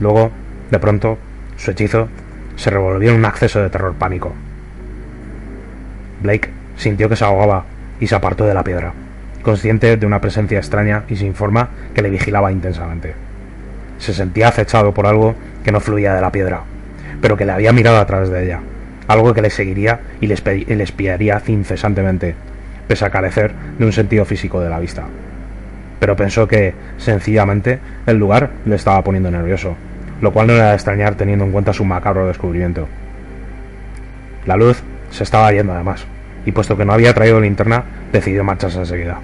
A: Luego, de pronto, su hechizo se revolvió en un acceso de terror pánico. Blake sintió que se ahogaba y se apartó de la piedra, consciente de una presencia extraña y sin forma que le vigilaba intensamente. Se sentía acechado por algo que no fluía de la piedra, pero que le había mirado a través de ella, algo que le seguiría y le, espiaría incesantemente, pese a carecer de un sentido físico de la vista. Pero pensó que, sencillamente, el lugar le estaba poniendo nervioso, lo cual no era de extrañar teniendo en cuenta su macabro descubrimiento. La luz se estaba yendo además, y puesto que no había traído linterna, decidió marcharse enseguida.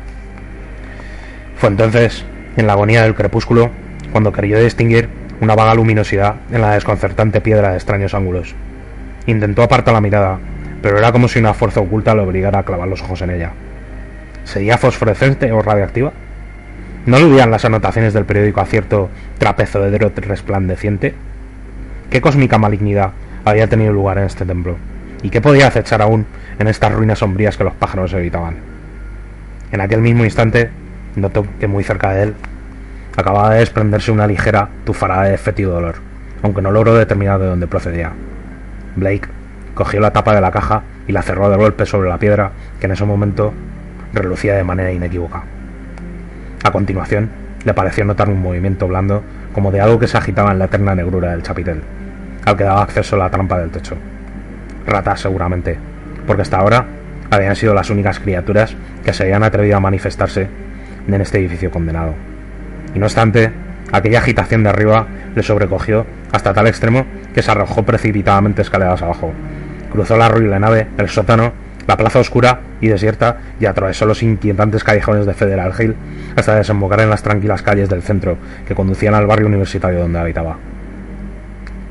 A: Fue entonces, en la agonía del crepúsculo, cuando creyó distinguir una vaga luminosidad en la desconcertante piedra de extraños ángulos. Intentó apartar la mirada, pero era como si una fuerza oculta lo obligara a clavar los ojos en ella. ¿Sería fosforescente o radioactiva? ¿No aludían las anotaciones del periódico a cierto trapezoedro resplandeciente? ¿Qué cósmica malignidad había tenido lugar en este templo? ¿Y qué podía acechar aún en estas ruinas sombrías que los pájaros evitaban? En aquel mismo instante, notó que muy cerca de él acababa de desprenderse una ligera tufarada de fétido dolor, aunque no logró determinar de dónde procedía. Blake cogió la tapa de la caja y la cerró de golpe sobre la piedra que en ese momento relucía de manera inequívoca. A continuación, le pareció notar un movimiento blando como de algo que se agitaba en la eterna negrura del chapitel, al que daba acceso la trampa del techo. Ratas seguramente, porque hasta ahora habían sido las únicas criaturas que se habían atrevido a manifestarse en este edificio condenado. Y no obstante, aquella agitación de arriba le sobrecogió hasta tal extremo que se arrojó precipitadamente escaleras abajo. Cruzó la ruina nave, el sótano, la plaza oscura y desierta y atravesó los inquietantes callejones de Federal Hill hasta desembocar en las tranquilas calles del centro que conducían al barrio universitario donde habitaba.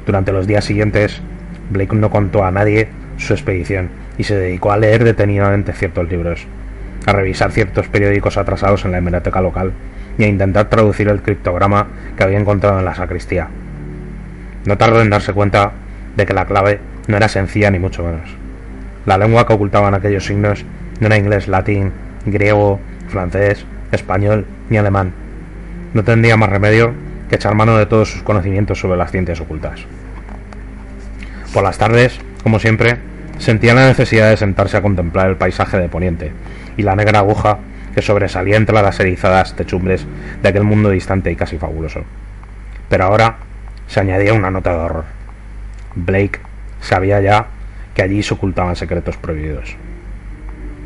A: Durante los días siguientes, Blake no contó a nadie su expedición y se dedicó a leer detenidamente ciertos libros, a revisar ciertos periódicos atrasados en la hemeroteca local y a intentar traducir el criptograma que había encontrado en la sacristía. No tardó en darse cuenta de que la clave no era sencilla ni mucho menos. La lengua que ocultaban aquellos signos no era inglés, latín, griego, francés, español ni alemán. No tendría más remedio que echar mano de todos sus conocimientos sobre las ciencias ocultas. Por las tardes, como siempre, sentía la necesidad de sentarse a contemplar el paisaje de Poniente y la negra aguja que sobresalía entre las erizadas techumbres de aquel mundo distante y casi fabuloso. Pero ahora se añadía una nota de horror. Blake sabía ya que allí se ocultaban secretos prohibidos.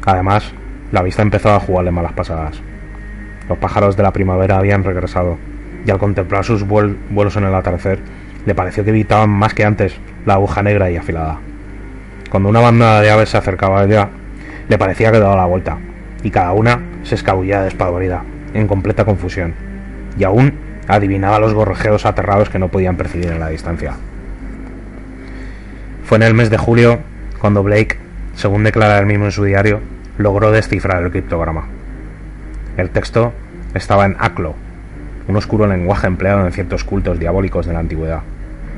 A: Además, la vista empezaba a jugarle malas pasadas. Los pájaros de la primavera habían regresado, y al contemplar sus vuelos en el atardecer, le pareció que evitaban más que antes la aguja negra y afilada. Cuando una banda de aves se acercaba a ella, le parecía que daba la vuelta, y cada una se escabullía despavorida, en completa confusión, y aún adivinaba los gorjeos aterrados que no podían percibir en la distancia. Fue en el mes de julio cuando Blake, según declara él mismo en su diario, logró descifrar el criptograma. El texto estaba en Aclo, un oscuro lenguaje empleado en ciertos cultos diabólicos de la antigüedad,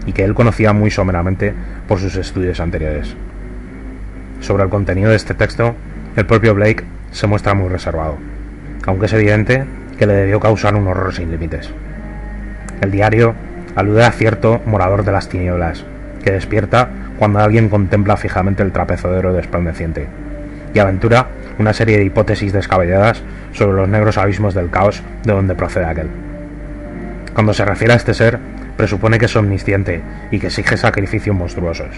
A: y que él conocía muy someramente por sus estudios anteriores. Sobre el contenido de este texto, el propio Blake se muestra muy reservado, aunque es evidente que le debió causar un horror sin límites. El diario alude a cierto morador de las tinieblas, que despierta cuando alguien contempla fijamente el trapezodero desplandeciente, y aventura una serie de hipótesis descabelladas sobre los negros abismos del caos de donde procede aquel. Cuando se refiere a este ser, presupone que es omnisciente y que exige sacrificios monstruosos.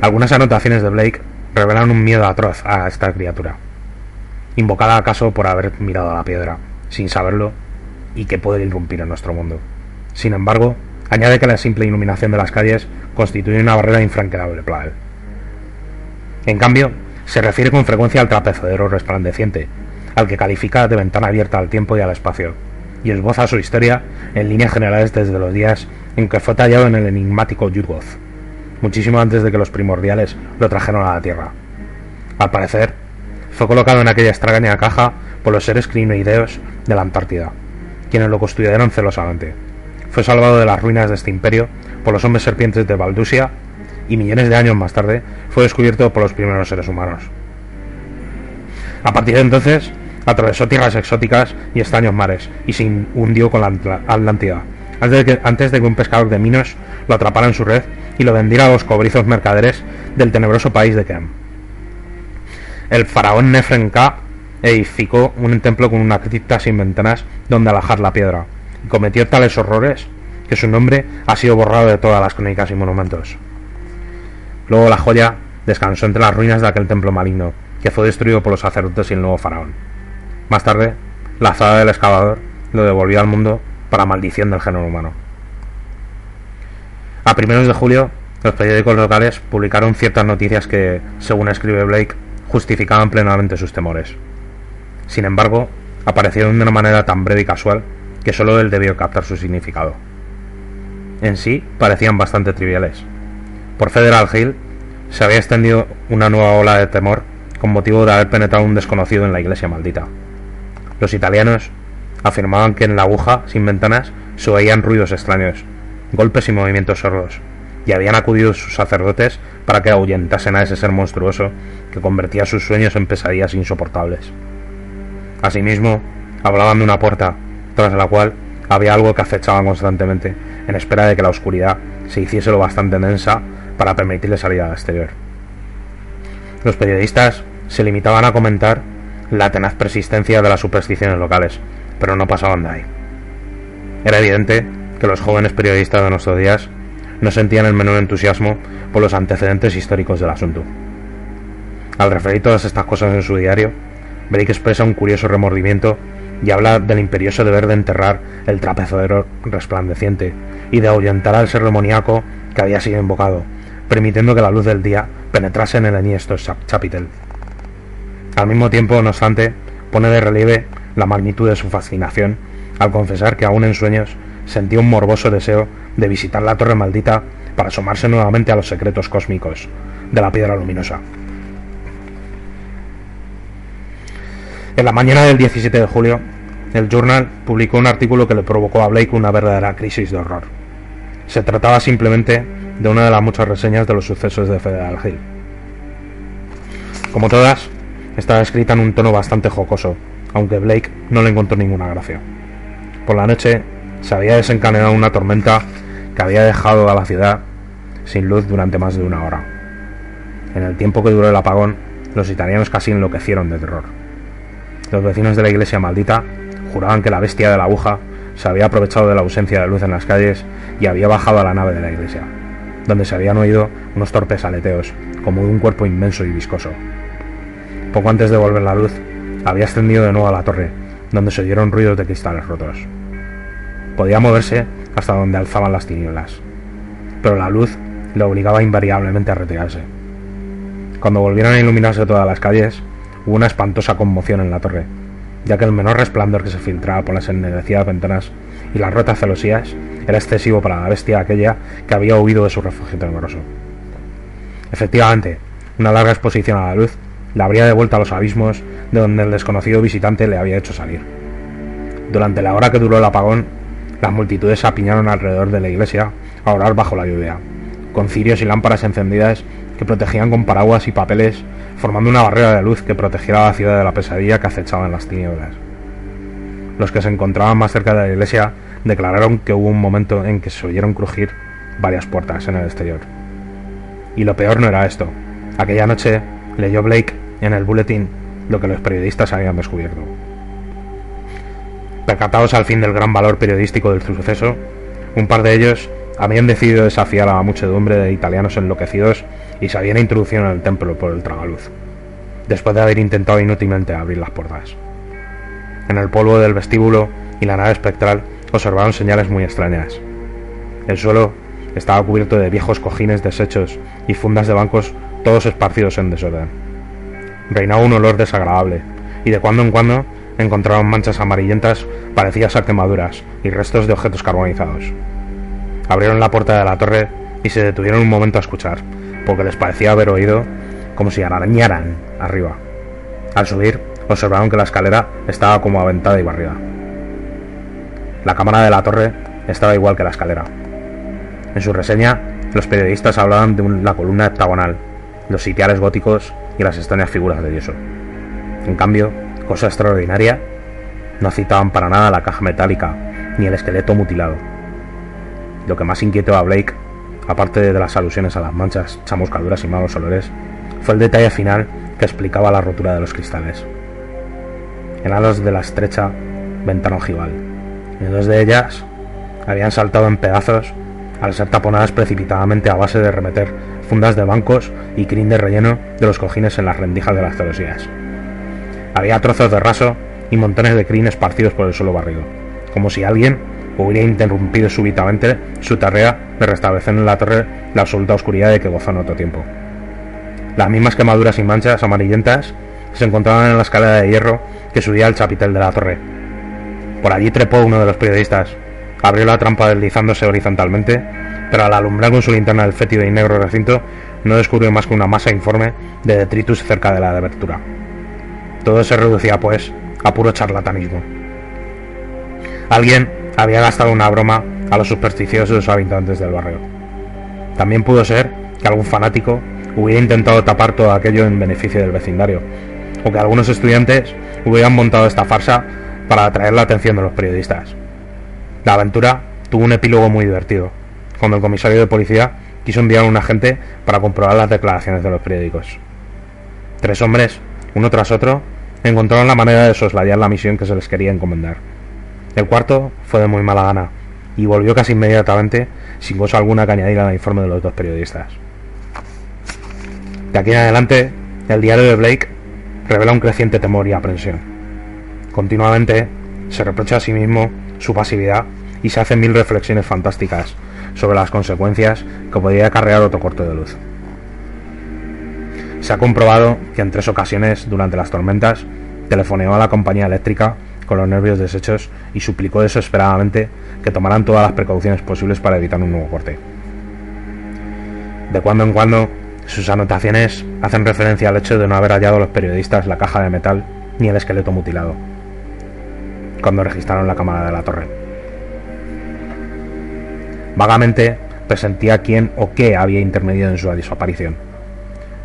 A: Algunas anotaciones de Blake revelan un miedo atroz a esta criatura, invocada acaso por haber mirado a la piedra, sin saberlo, y que puede irrumpir en nuestro mundo. Sin embargo, añade que la simple iluminación de las calles constituye una barrera infranqueable para él. En cambio, se refiere con frecuencia al trapezadero resplandeciente, al que califica de ventana abierta al tiempo y al espacio, y esboza su historia en líneas generales desde los días en que fue tallado en el enigmático Yudgoth, muchísimo antes de que los primordiales lo trajeron a la Tierra. Al parecer, fue colocado en aquella extraña caja por los seres crinoideos de la Antártida, quienes lo custodiaron celosamente. Fue salvado de las ruinas de este imperio por los hombres serpientes de Baldusia y millones de años más tarde fue descubierto por los primeros seres humanos. A partir de entonces, atravesó tierras exóticas y extraños mares y se hundió con la Atlántida, antes de, que, un pescador de Minos lo atrapara en su red y lo vendiera a los cobrizos mercaderes del tenebroso país de Kem. El faraón Nefren Ka edificó un templo con una cripta sin ventanas donde alajar la piedra, y cometió tales horrores que su nombre ha sido borrado de todas las crónicas y monumentos. Luego la joya descansó entre las ruinas de aquel templo maligno, que fue destruido por los sacerdotes y el nuevo faraón. Más tarde, la azada del excavador lo devolvió al mundo para maldición del género humano. A primeros de julio, los periódicos locales publicaron ciertas noticias que, según escribe Blake, justificaban plenamente sus temores. Sin embargo, aparecieron de una manera tan breve y casual que solo él debió captar su significado. En sí, parecían bastante triviales. Por Federal Hill se había extendido una nueva ola de temor con motivo de haber penetrado un desconocido en la iglesia maldita. Los italianos afirmaban que en la aguja, sin ventanas, se oían ruidos extraños, golpes y movimientos sordos, y habían acudido sus sacerdotes para que ahuyentasen a ese ser monstruoso que convertía sus sueños en pesadillas insoportables. Asimismo, hablaban de una puerta, tras la cual había algo que acechaba constantemente, en espera de que la oscuridad se hiciese lo bastante densa para permitirle salir al exterior. Los periodistas se limitaban a comentar la tenaz persistencia de las supersticiones locales, pero no pasaban de ahí. Era evidente que los jóvenes periodistas de nuestros días no sentían el menor entusiasmo por los antecedentes históricos del asunto. Al referir todas estas cosas en su diario, Blake expresa un curioso remordimiento y habla del imperioso deber de enterrar el trapezadero resplandeciente y de ahuyentar al ser demoníaco que había sido invocado, permitiendo que la luz del día penetrase en el enhiesto chapitel. Al mismo tiempo, no obstante, pone de relieve la magnitud de su fascinación al confesar que aún en sueños sentía un morboso deseo de visitar la torre maldita para asomarse nuevamente a los secretos cósmicos de la piedra luminosa. En la mañana del 17 de julio, el Journal publicó un artículo que le provocó a Blake una verdadera crisis de horror. Se trataba simplemente de una de las muchas reseñas de los sucesos de Federal Hill. Como todas, estaba escrita en un tono bastante jocoso, aunque Blake no le encontró ninguna gracia. Por la noche se había desencadenado una tormenta que había dejado a la ciudad sin luz durante más de una hora. En el tiempo que duró el apagón, los italianos casi enloquecieron de terror. Los vecinos de la iglesia maldita juraban que la bestia de la aguja se había aprovechado de la ausencia de luz en las calles y había bajado a la nave de la iglesia, donde se habían oído unos torpes aleteos, como de un cuerpo inmenso y viscoso. Poco antes de volver la luz, había ascendido de nuevo a la torre, donde se oyeron ruidos de cristales rotos. Podía moverse hasta donde alzaban las tinieblas, pero la luz le obligaba invariablemente a retirarse. Cuando volvieron a iluminarse todas las calles, hubo una espantosa conmoción en la torre, ya que el menor resplandor que se filtraba por las ennegrecidas ventanas y las rotas celosías era excesivo para la bestia aquella que había huido de su refugio tenebroso. Efectivamente, una larga exposición a la luz la habría devuelto a los abismos de donde el desconocido visitante le había hecho salir. Durante la hora que duró el apagón, las multitudes se apiñaron alrededor de la iglesia a orar bajo la lluvia, con cirios y lámparas encendidas que protegían con paraguas y papeles, formando una barrera de luz que protegiera a la ciudad de la pesadilla que acechaba en las tinieblas. Los que se encontraban más cerca de la iglesia declararon que hubo un momento en que se oyeron crujir varias puertas en el exterior. Y lo peor no era esto. Aquella noche leyó Blake en el boletín lo que los periodistas habían descubierto. Percatados al fin del gran valor periodístico del suceso, un par de ellos habían decidido desafiar a la muchedumbre de italianos enloquecidos y se habían introducido en el templo por el tragaluz, después de haber intentado inútilmente abrir las puertas. En el polvo del vestíbulo y la nave espectral observaron señales muy extrañas. El suelo estaba cubierto de viejos cojines deshechos y fundas de bancos todos esparcidos en desorden. Reinaba un olor desagradable, y de cuando en cuando encontraron manchas amarillentas parecidas a quemaduras y restos de objetos carbonizados. Abrieron la puerta de la torre y se detuvieron un momento a escuchar, porque les parecía haber oído como si arañaran arriba. Al subir, observaron que la escalera estaba como aventada y barrida. La cámara de la torre estaba igual que la escalera. En su reseña, los periodistas hablaban de la columna heptagonal, los sitiales góticos y las extrañas figuras de yeso. En cambio, cosa extraordinaria, no citaban para nada la caja metálica ni el esqueleto mutilado. Lo que más inquietó a Blake, aparte de las alusiones a las manchas, chamuscaduras y malos olores, fue el detalle final que explicaba la rotura de los cristales. En alas de la estrecha ventana ojival, en dos de ellas habían saltado en pedazos al ser taponadas precipitadamente a base de remeter fundas de bancos y crin de relleno de los cojines en las rendijas de las celosías. Había trozos de raso y montones de crin esparcidos por el suelo barrido, como si alguien hubiera interrumpido súbitamente su tarea de restablecer en la torre la absoluta oscuridad de que gozó en otro tiempo. Las mismas quemaduras y manchas amarillentas se encontraban en la escalera de hierro que subía al chapitel de la torre. Por allí trepó uno de los periodistas, abrió la trampa deslizándose horizontalmente, pero al alumbrar con su linterna el fétido y negro recinto no descubrió más que una masa informe de detritus cerca de la abertura. Todo se reducía, pues, a puro charlatanismo. Alguien había gastado una broma a los supersticiosos habitantes del barrio. También pudo ser que algún fanático hubiera intentado tapar todo aquello en beneficio del vecindario, o que algunos estudiantes hubieran montado esta farsa para atraer la atención de los periodistas. La aventura tuvo un epílogo muy divertido, cuando el comisario de policía quiso enviar a un agente para comprobar las declaraciones de los periódicos. Tres hombres, uno tras otro, encontraron la manera de soslayar la misión que se les quería encomendar. El cuarto fue de muy mala gana y volvió casi inmediatamente sin cosa alguna que añadir al informe de los dos periodistas. De aquí en adelante, el diario de Blake revela un creciente temor y aprensión. Continuamente se reprocha a sí mismo su pasividad y se hace mil reflexiones fantásticas sobre las consecuencias que podría acarrear otro corte de luz. Se ha comprobado que en tres ocasiones durante las tormentas telefoneó a la compañía eléctrica con los nervios deshechos y suplicó desesperadamente que tomaran todas las precauciones posibles para evitar un nuevo corte. De cuando en cuando, sus anotaciones hacen referencia al hecho de no haber hallado los periodistas la caja de metal ni el esqueleto mutilado, cuando registraron la cámara de la torre. Vagamente presentía quién o qué había intermediado en su desaparición,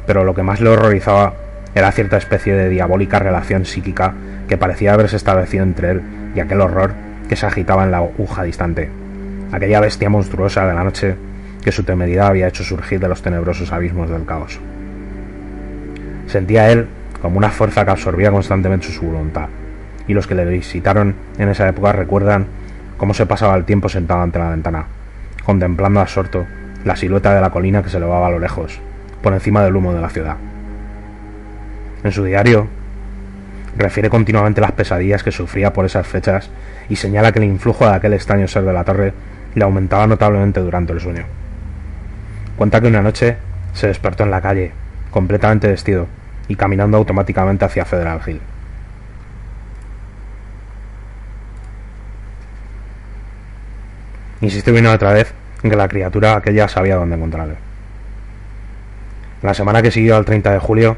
A: pero lo que más le horrorizaba era cierta especie de diabólica relación psíquica que parecía haberse establecido entre él y aquel horror que se agitaba en la aguja distante, aquella bestia monstruosa de la noche que su temeridad había hecho surgir de los tenebrosos abismos del caos. Sentía él como una fuerza que absorbía constantemente su voluntad, y los que le visitaron en esa época recuerdan cómo se pasaba el tiempo sentado ante la ventana, contemplando absorto la silueta de la colina que se elevaba a lo lejos, por encima del humo de la ciudad. En su diario, refiere continuamente las pesadillas que sufría por esas fechas y señala que el influjo de aquel extraño ser de la torre le aumentaba notablemente durante el sueño. Cuenta que una noche se despertó en la calle, completamente vestido y caminando automáticamente hacia Federal Hill. Insistió vino otra vez en que la criatura aquella sabía dónde encontrarle. La semana que siguió al 30 de julio,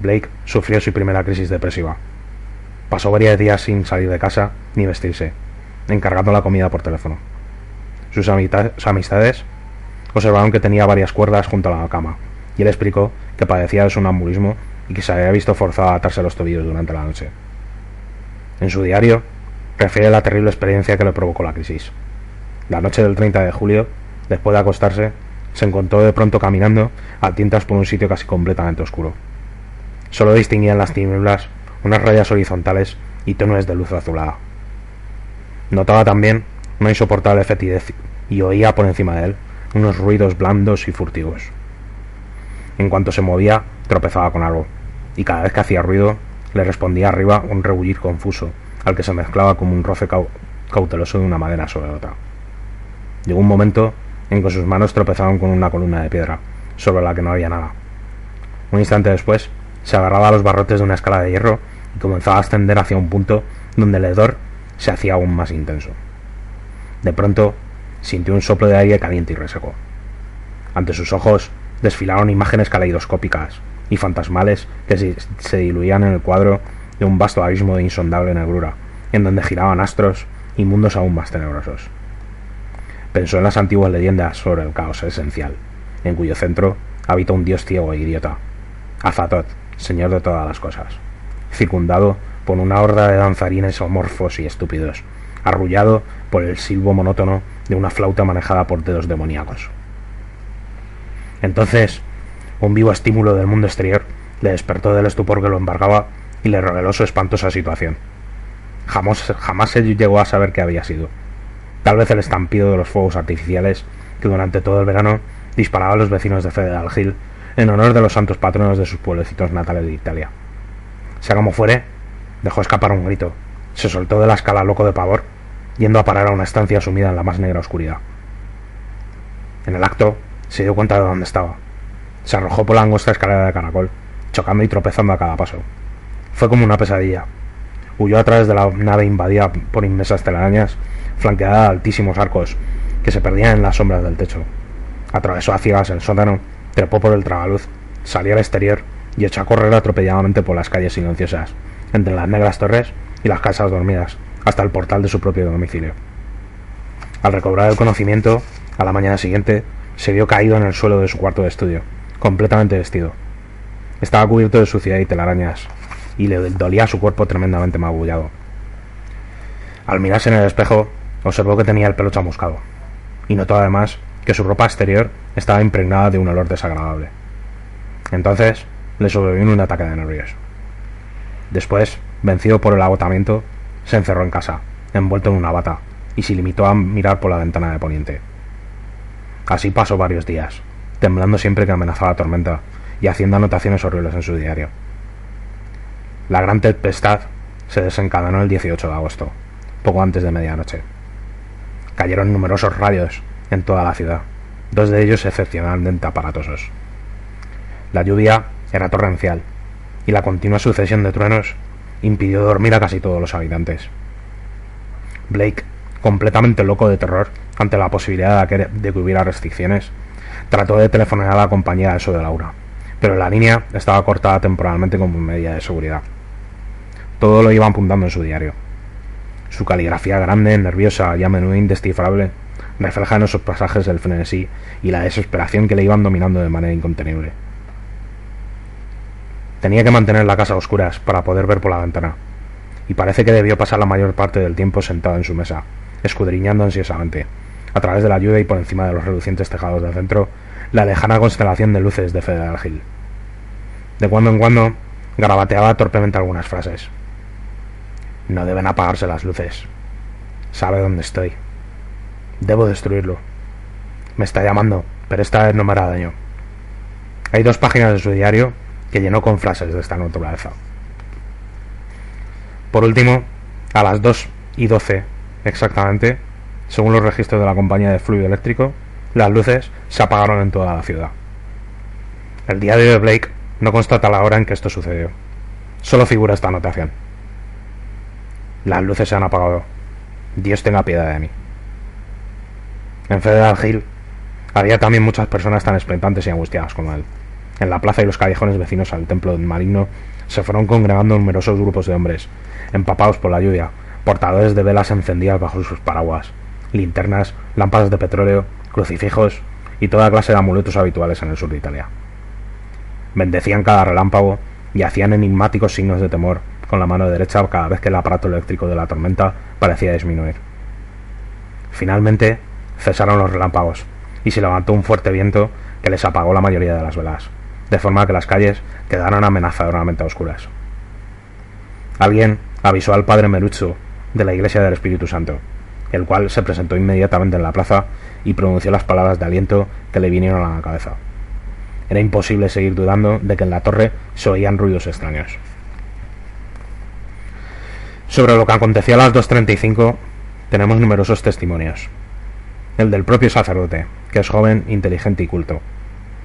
A: Blake sufrió su primera crisis depresiva. Pasó varios días sin salir de casa ni vestirse, encargando la comida por teléfono. Sus, amistades observaron que tenía varias cuerdas junto a la cama, y él explicó que padecía de sonambulismo y que se había visto forzado a atarse los tobillos durante la noche. En su diario, refiere la terrible experiencia que le provocó la crisis. La noche del 30 de julio, después de acostarse, se encontró de pronto caminando a tintas por un sitio casi completamente oscuro. Solo distinguían las tinieblas unas rayas horizontales y tonos de luz azulada. Notaba también una insoportable fetidez y oía por encima de él unos ruidos blandos y furtivos. En cuanto se movía, tropezaba con algo, y cada vez que hacía ruido, le respondía arriba un rebullir confuso, al que se mezclaba como un roce cauteloso de una madera sobre otra. Llegó un momento en que sus manos tropezaban con una columna de piedra, sobre la que no había nada. Un instante después, se agarraba a los barrotes de una escala de hierro y comenzó a ascender hacia un punto donde el hedor se hacía aún más intenso. De pronto sintió un soplo de aire caliente y reseco. Ante sus ojos desfilaron imágenes caleidoscópicas y fantasmales que se, diluían en el cuadro de un vasto abismo de insondable negrura, en donde giraban astros y mundos aún más tenebrosos. Pensó en las antiguas leyendas sobre el caos esencial, en cuyo centro habita un dios ciego e idiota, Azatoth, señor de todas las cosas, circundado por una horda de danzarines amorfos y estúpidos, arrullado por el silbo monótono de una flauta manejada por dedos demoníacos. Entonces, un vivo estímulo del mundo exterior le despertó del estupor que lo embargaba y le reveló su espantosa situación. Jamás, jamás llegó a saber qué había sido. Tal vez el estampido de los fuegos artificiales que durante todo el verano disparaban los vecinos de Federal Hill en honor de los santos patronos de sus pueblecitos natales de Italia. Sea como fuere, dejó escapar un grito, se soltó de la escala loco de pavor, yendo a parar a una estancia sumida en la más negra oscuridad. En el acto, se dio cuenta de dónde estaba. Se arrojó por la angosta escalera de caracol, chocando y tropezando a cada paso. Fue como una pesadilla. Huyó a través de la nave invadida por inmensas telarañas, flanqueada de altísimos arcos que se perdían en las sombras del techo. Atravesó a ciegas el sótano, trepó por el tragaluz, salió al exterior y echó a correr atropelladamente por las calles silenciosas, entre las negras torres y las casas dormidas, hasta el portal de su propio domicilio. Al recobrar el conocimiento, a la mañana siguiente, se vio caído en el suelo de su cuarto de estudio, completamente vestido. Estaba cubierto de suciedad y telarañas, y le dolía su cuerpo tremendamente magullado. Al mirarse en el espejo, observó que tenía el pelo chamuscado, y notó además que su ropa exterior estaba impregnada de un olor desagradable. Entonces le sobrevino un ataque de nervios. Después, vencido por el agotamiento, se encerró en casa, envuelto en una bata, y se limitó a mirar por la ventana de poniente. Así pasó varios días, temblando siempre que amenazaba tormenta y haciendo anotaciones horribles en su diario. La gran tempestad se desencadenó el 18 de agosto, poco antes de medianoche. Cayeron numerosos rayos en toda la ciudad, dos de ellos excepcionalmente aparatosos. La lluvia era torrencial y la continua sucesión de truenos impidió dormir a casi todos los habitantes. Blake, completamente loco de terror, ante la posibilidad de que, hubiera restricciones, trató de telefonear a la compañía de de Laura, pero la línea estaba cortada temporalmente como medida de seguridad. Todo lo iba apuntando en su diario. Su caligrafía grande, nerviosa y a menudo indescifrable en esos pasajes el frenesí y la desesperación que le iban dominando de manera incontenible. Tenía que mantener la casa a oscuras para poder ver por la ventana, y parece que debió pasar la mayor parte del tiempo sentado en su mesa, escudriñando ansiosamente, a través de la lluvia y por encima de los relucientes tejados del centro, la lejana constelación de luces de Federal Hill. De cuando en cuando, garabateaba torpemente algunas frases. No deben apagarse las luces. Sabe dónde estoy. Debo destruirlo. Me está llamando, pero esta vez no me hará daño. Hay dos páginas de su diario que llenó con frases de esta naturaleza. Por último, a las 2 y 12 exactamente, según los registros de la compañía de fluido eléctrico, las luces se apagaron en toda la ciudad. El diario de Blake no constata la hora en que esto sucedió. Solo figura esta anotación. Las luces se han apagado. Dios tenga piedad de mí. En Federal Hill había también muchas personas tan expectantes y angustiadas como él. En la plaza y los callejones vecinos al templo del marino se fueron congregando numerosos grupos de hombres, empapados por la lluvia, portadores de velas encendidas bajo sus paraguas, linternas, lámparas de petróleo, crucifijos y toda clase de amuletos habituales en el sur de Italia. Bendecían cada relámpago y hacían enigmáticos signos de temor con la mano derecha cada vez que el aparato eléctrico de la tormenta parecía disminuir. Finalmente cesaron los relámpagos y se levantó un fuerte viento que les apagó la mayoría de las velas, de forma que las calles quedaron amenazadoramente oscuras. Alguien avisó al padre Merucho de la Iglesia del Espíritu Santo, el cual se presentó inmediatamente en la plaza y pronunció las palabras de aliento que le vinieron a la cabeza. Era imposible seguir dudando de que en la torre se oían ruidos extraños. Sobre lo que aconteció a las 2.35 tenemos numerosos testimonios. El del propio sacerdote, que es joven, inteligente y culto.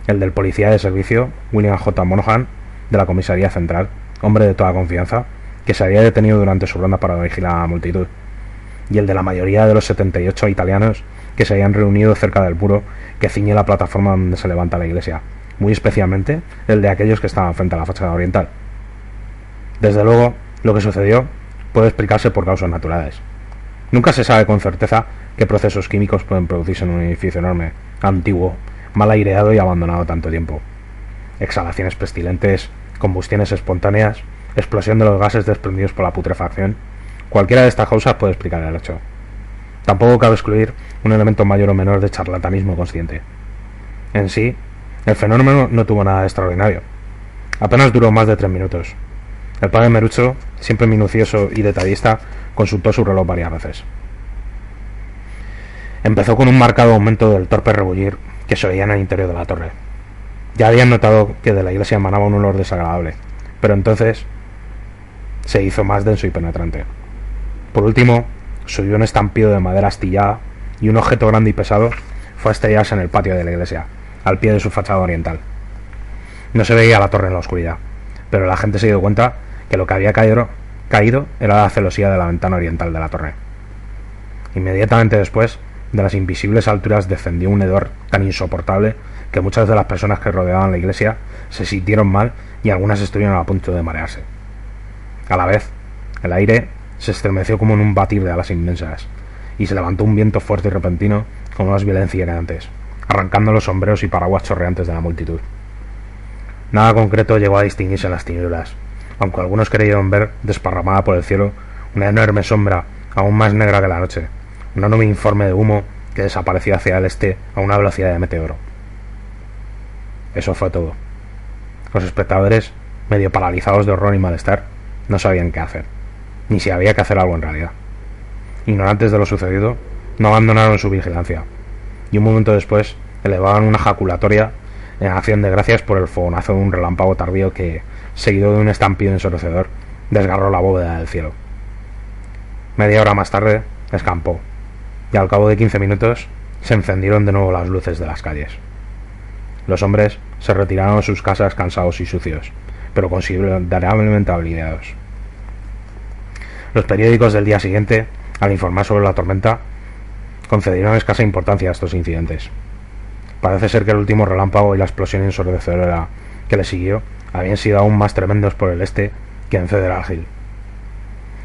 A: El del policía de servicio, William J. Monohan, de la Comisaría Central, hombre de toda confianza, que se había detenido durante su ronda para vigilar a la multitud, y el de la mayoría de los 78 italianos que se habían reunido cerca del muro que ciñe la plataforma donde se levanta la iglesia, muy especialmente el de aquellos que estaban frente a la fachada oriental. Desde luego, lo que sucedió puede explicarse por causas naturales. Nunca se sabe con certeza qué procesos químicos pueden producirse en un edificio enorme, antiguo, mal aireado y abandonado tanto tiempo. Exhalaciones pestilentes, combustiones espontáneas, explosión de los gases desprendidos por la putrefacción. Cualquiera de estas causas puede explicar el hecho. Tampoco cabe excluir un elemento mayor o menor de charlatanismo consciente. En sí, el fenómeno no tuvo nada de extraordinario. Apenas duró más de tres minutos. El padre Merucho, siempre minucioso y detallista, consultó su reloj varias veces. Empezó con un marcado aumento del torpe rebullir que se oía en el interior de la torre. Ya habían notado que de la iglesia emanaba un olor desagradable, pero entonces se hizo más denso y penetrante. Por último, subió un estampido de madera astillada y un objeto grande y pesado fue a estrellarse en el patio de la iglesia, al pie de su fachada oriental. No se veía la torre en la oscuridad, pero la gente se dio cuenta que lo que había caído, caído era la celosía de la ventana oriental de la torre. Inmediatamente después, de las invisibles alturas descendió un hedor tan insoportable que muchas de las personas que rodeaban la iglesia se sintieron mal y algunas estuvieron a punto de marearse. A la vez, el aire se estremeció como en un batir de alas inmensas, y se levantó un viento fuerte y repentino con más violencia que antes, arrancando los sombreros y paraguas chorreantes de la multitud. Nada concreto llegó a distinguirse en las tinieblas, aunque algunos creyeron ver desparramada por el cielo una enorme sombra aún más negra que la noche, una nube informe de humo que desaparecía hacia el este a una velocidad de meteoro. Eso fue todo. Los espectadores, medio paralizados de horror y malestar, no sabían qué hacer, ni si había que hacer algo en realidad. Ignorantes de lo sucedido, no abandonaron su vigilancia, y un momento después elevaban una jaculatoria en acción de gracias por el fogonazo de un relámpago tardío que, seguido de un estampido ensordecedor, desgarró la bóveda del cielo. Media hora más tarde, escampó, y al cabo de quince minutos se encendieron de nuevo las luces de las calles. Los hombres se retiraron a sus casas cansados y sucios, pero considerablemente habilitados. Los periódicos del día siguiente, al informar sobre la tormenta, concedieron escasa importancia a estos incidentes. Parece ser que el último relámpago y la explosión ensordecedora que le siguió habían sido aún más tremendos por el este que en Federal Hill.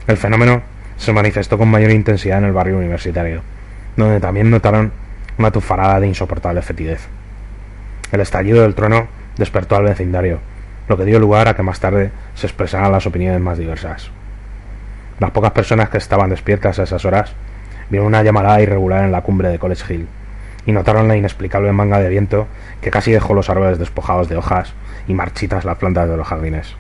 A: El fenómeno se manifestó con mayor intensidad en el barrio universitario, donde también notaron una tufarada de insoportable fetidez. El estallido del trueno despertó al vecindario, lo que dio lugar a que más tarde se expresaran las opiniones más diversas. Las pocas personas que estaban despiertas a esas horas vieron una llamarada irregular en la cumbre de College Hill y notaron la inexplicable manga de viento que casi dejó los árboles despojados de hojas y marchitas las plantas de los jardines.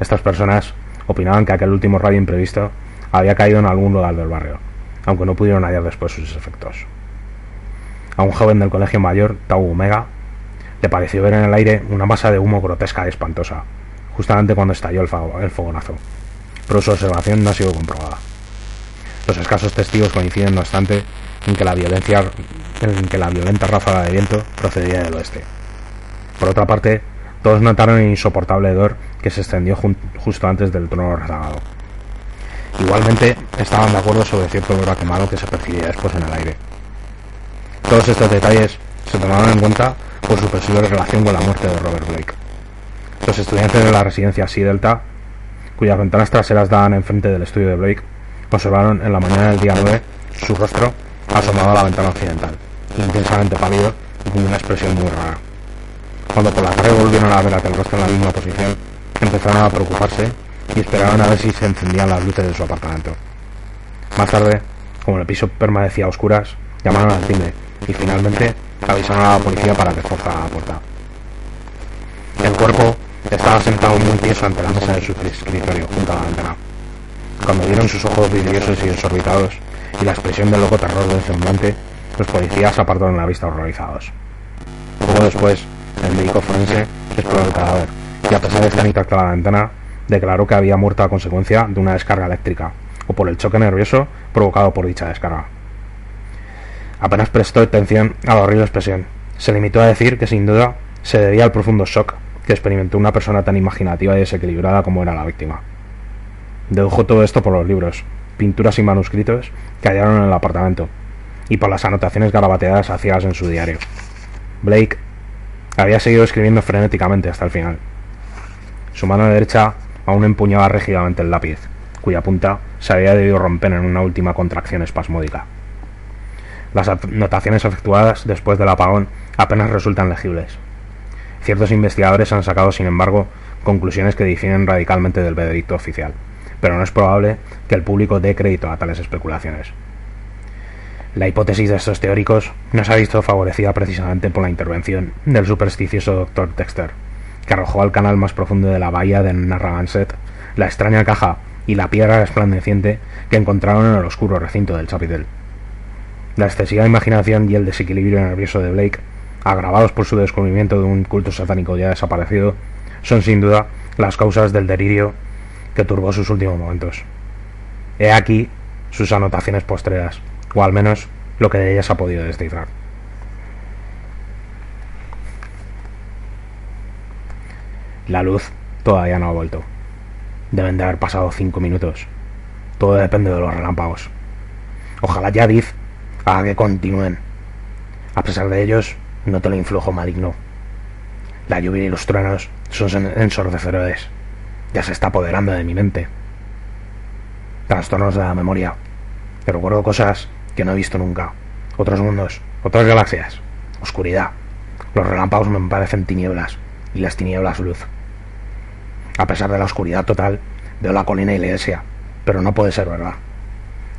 A: Estas personas opinaban que aquel último rayo imprevisto había caído en algún lugar del barrio, aunque no pudieron hallar después sus efectos. A un joven del colegio mayor, Tau Omega, le pareció ver en el aire una masa de humo grotesca y espantosa, justamente cuando estalló el, fogonazo, pero su observación no ha sido comprobada. Los escasos testigos coinciden, no obstante, en que la violencia en que la violenta ráfaga de viento procedía del oeste. Por otra parte, todos notaron el insoportable hedor que se extendió justo antes del trono rezagado. Igualmente, estaban de acuerdo sobre cierto olor a quemado que se percibía después en el aire. Todos estos detalles se tomaron en cuenta por su posible relación con la muerte de Robert Blake. Los estudiantes de la residencia Sea Delta, cuyas ventanas traseras daban enfrente del estudio de Blake, observaron en la mañana del día 9 su rostro asomado a la ventana occidental, intensamente pálido y con una expresión muy rara. Cuando por la tarde volvieron a ver aquel rostro en la misma posición, empezaron a preocuparse y esperaron a ver si se encendían las luces de su apartamento. Más tarde, como el piso permanecía a oscuras, llamaron al timbre y finalmente avisaron a la policía para que forzara la puerta. El cuerpo estaba sentado muy tieso ante la mesa de su escritorio, junto a la ventana. Cuando vieron sus ojos vidriosos y desorbitados y la expresión del loco terror del semblante, los policías apartaron la vista horrorizados. Poco después, el médico forense exploró el cadáver y a pesar de estar intacta la ventana, declaró que había muerto a consecuencia de una descarga eléctrica o por el choque nervioso provocado por dicha descarga. Apenas prestó atención a la horrible expresión. Se limitó a decir que sin duda se debía al profundo shock que experimentó una persona tan imaginativa y desequilibrada como era la víctima. Dedujo todo esto por los libros, pinturas y manuscritos que hallaron en el apartamento, y por las anotaciones garabateadas ciegas en su diario. Blake había seguido escribiendo frenéticamente hasta el final. Su mano derecha aún empuñaba rígidamente el lápiz, cuya punta se había debido romper en una última contracción espasmódica. Las anotaciones efectuadas después del apagón apenas resultan legibles. Ciertos investigadores han sacado, sin embargo, conclusiones que difieren radicalmente del veredicto oficial, pero no es probable que el público dé crédito a tales especulaciones. La hipótesis de estos teóricos no se ha visto favorecida precisamente por la intervención del supersticioso Dr. Dexter, que arrojó al canal más profundo de la bahía de Narragansett la extraña caja y la piedra resplandeciente que encontraron en el oscuro recinto del chapitel. La excesiva imaginación y el desequilibrio nervioso de Blake, agravados por su descubrimiento de un culto satánico ya desaparecido, son sin duda las causas del delirio que turbó sus últimos momentos. He aquí sus anotaciones postreras, o al menos lo que de ellas ha podido descifrar. La luz todavía no ha vuelto. Deben de haber pasado cinco minutos. Todo depende de los relámpagos. Ojalá Yadif haga que continúen. A pesar de ellos, noto el influjo maligno. La lluvia y los truenos son ensordecedores. Ya se está apoderando de mi mente. Trastornos de la memoria. Recuerdo cosas que no he visto nunca. Otros mundos, otras galaxias. Oscuridad. Los relámpagos me parecen tinieblas y las tinieblas luz. A pesar de la oscuridad total, veo la colina y la iglesia, pero no puede ser verdad.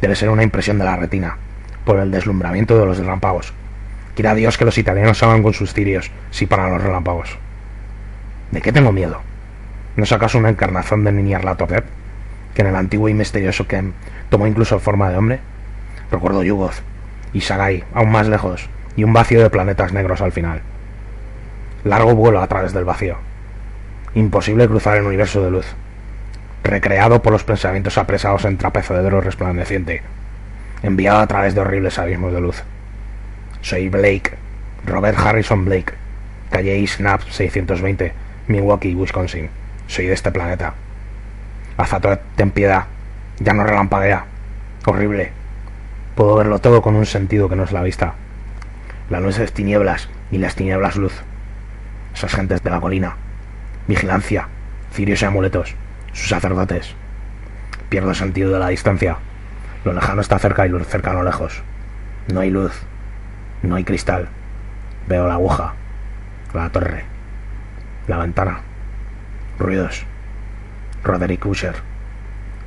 A: Debe ser una impresión de la retina, por el deslumbramiento de los relámpagos. Quiera Dios que los italianos salgan con sus cirios si paran los relámpagos. ¿De qué tengo miedo? ¿No es acaso una encarnación de Niñarlatotep? Que en el antiguo y misterioso Kem tomó incluso forma de hombre. Recuerdo Yugoth y Sagai, aún más lejos, y un vacío de planetas negros al final. Largo vuelo a través del vacío. Imposible cruzar el universo de luz. Recreado por los pensamientos apresados en trapezadero resplandeciente. Enviado a través de horribles abismos de luz. Soy Blake, Robert Harrison Blake, calle Snap 620, Milwaukee, Wisconsin. Soy de este planeta. Azatoth, ten piedad. Ya no relampaguea. Horrible. Puedo verlo todo con un sentido que no es la vista. La luz es tinieblas y las tinieblas luz. Esas gentes de la colina. Vigilancia. Cirios y amuletos. Sus sacerdotes. Pierdo sentido de la distancia. Lo lejano está cerca y lo cercano lejos. No hay luz. No hay cristal. Veo la aguja. La torre. La ventana. Ruidos. Roderick Usher.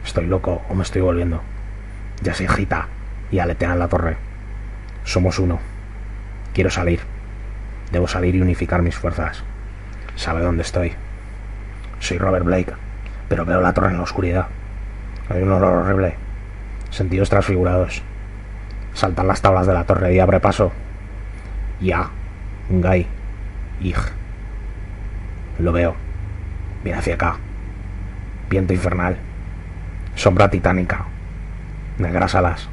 A: Estoy loco o me estoy volviendo. Ya se agita y aletea en la torre. Somos uno. Quiero salir. Debo salir y unificar mis fuerzas. Sabe dónde estoy. Soy Robert Blake, pero veo la torre en la oscuridad. Hay un olor horrible. Sentidos transfigurados. Saltan las tablas de la torre y abre paso. Ya. Gay. Ig. Lo veo. Viene hacia acá. Viento infernal. Sombra titánica. Negras alas.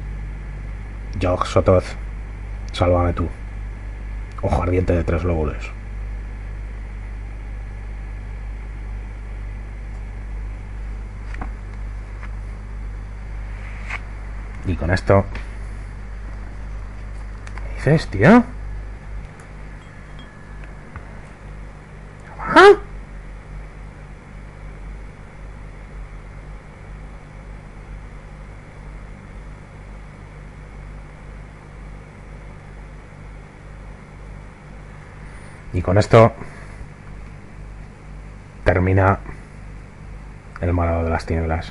A: Jog Sotoz. Sálvame tú. Ojo ardiente de tres lóbulos. Y con esto... ¿Qué dices, tío? ¿Ah? Y con esto termina el malado de las tinieblas.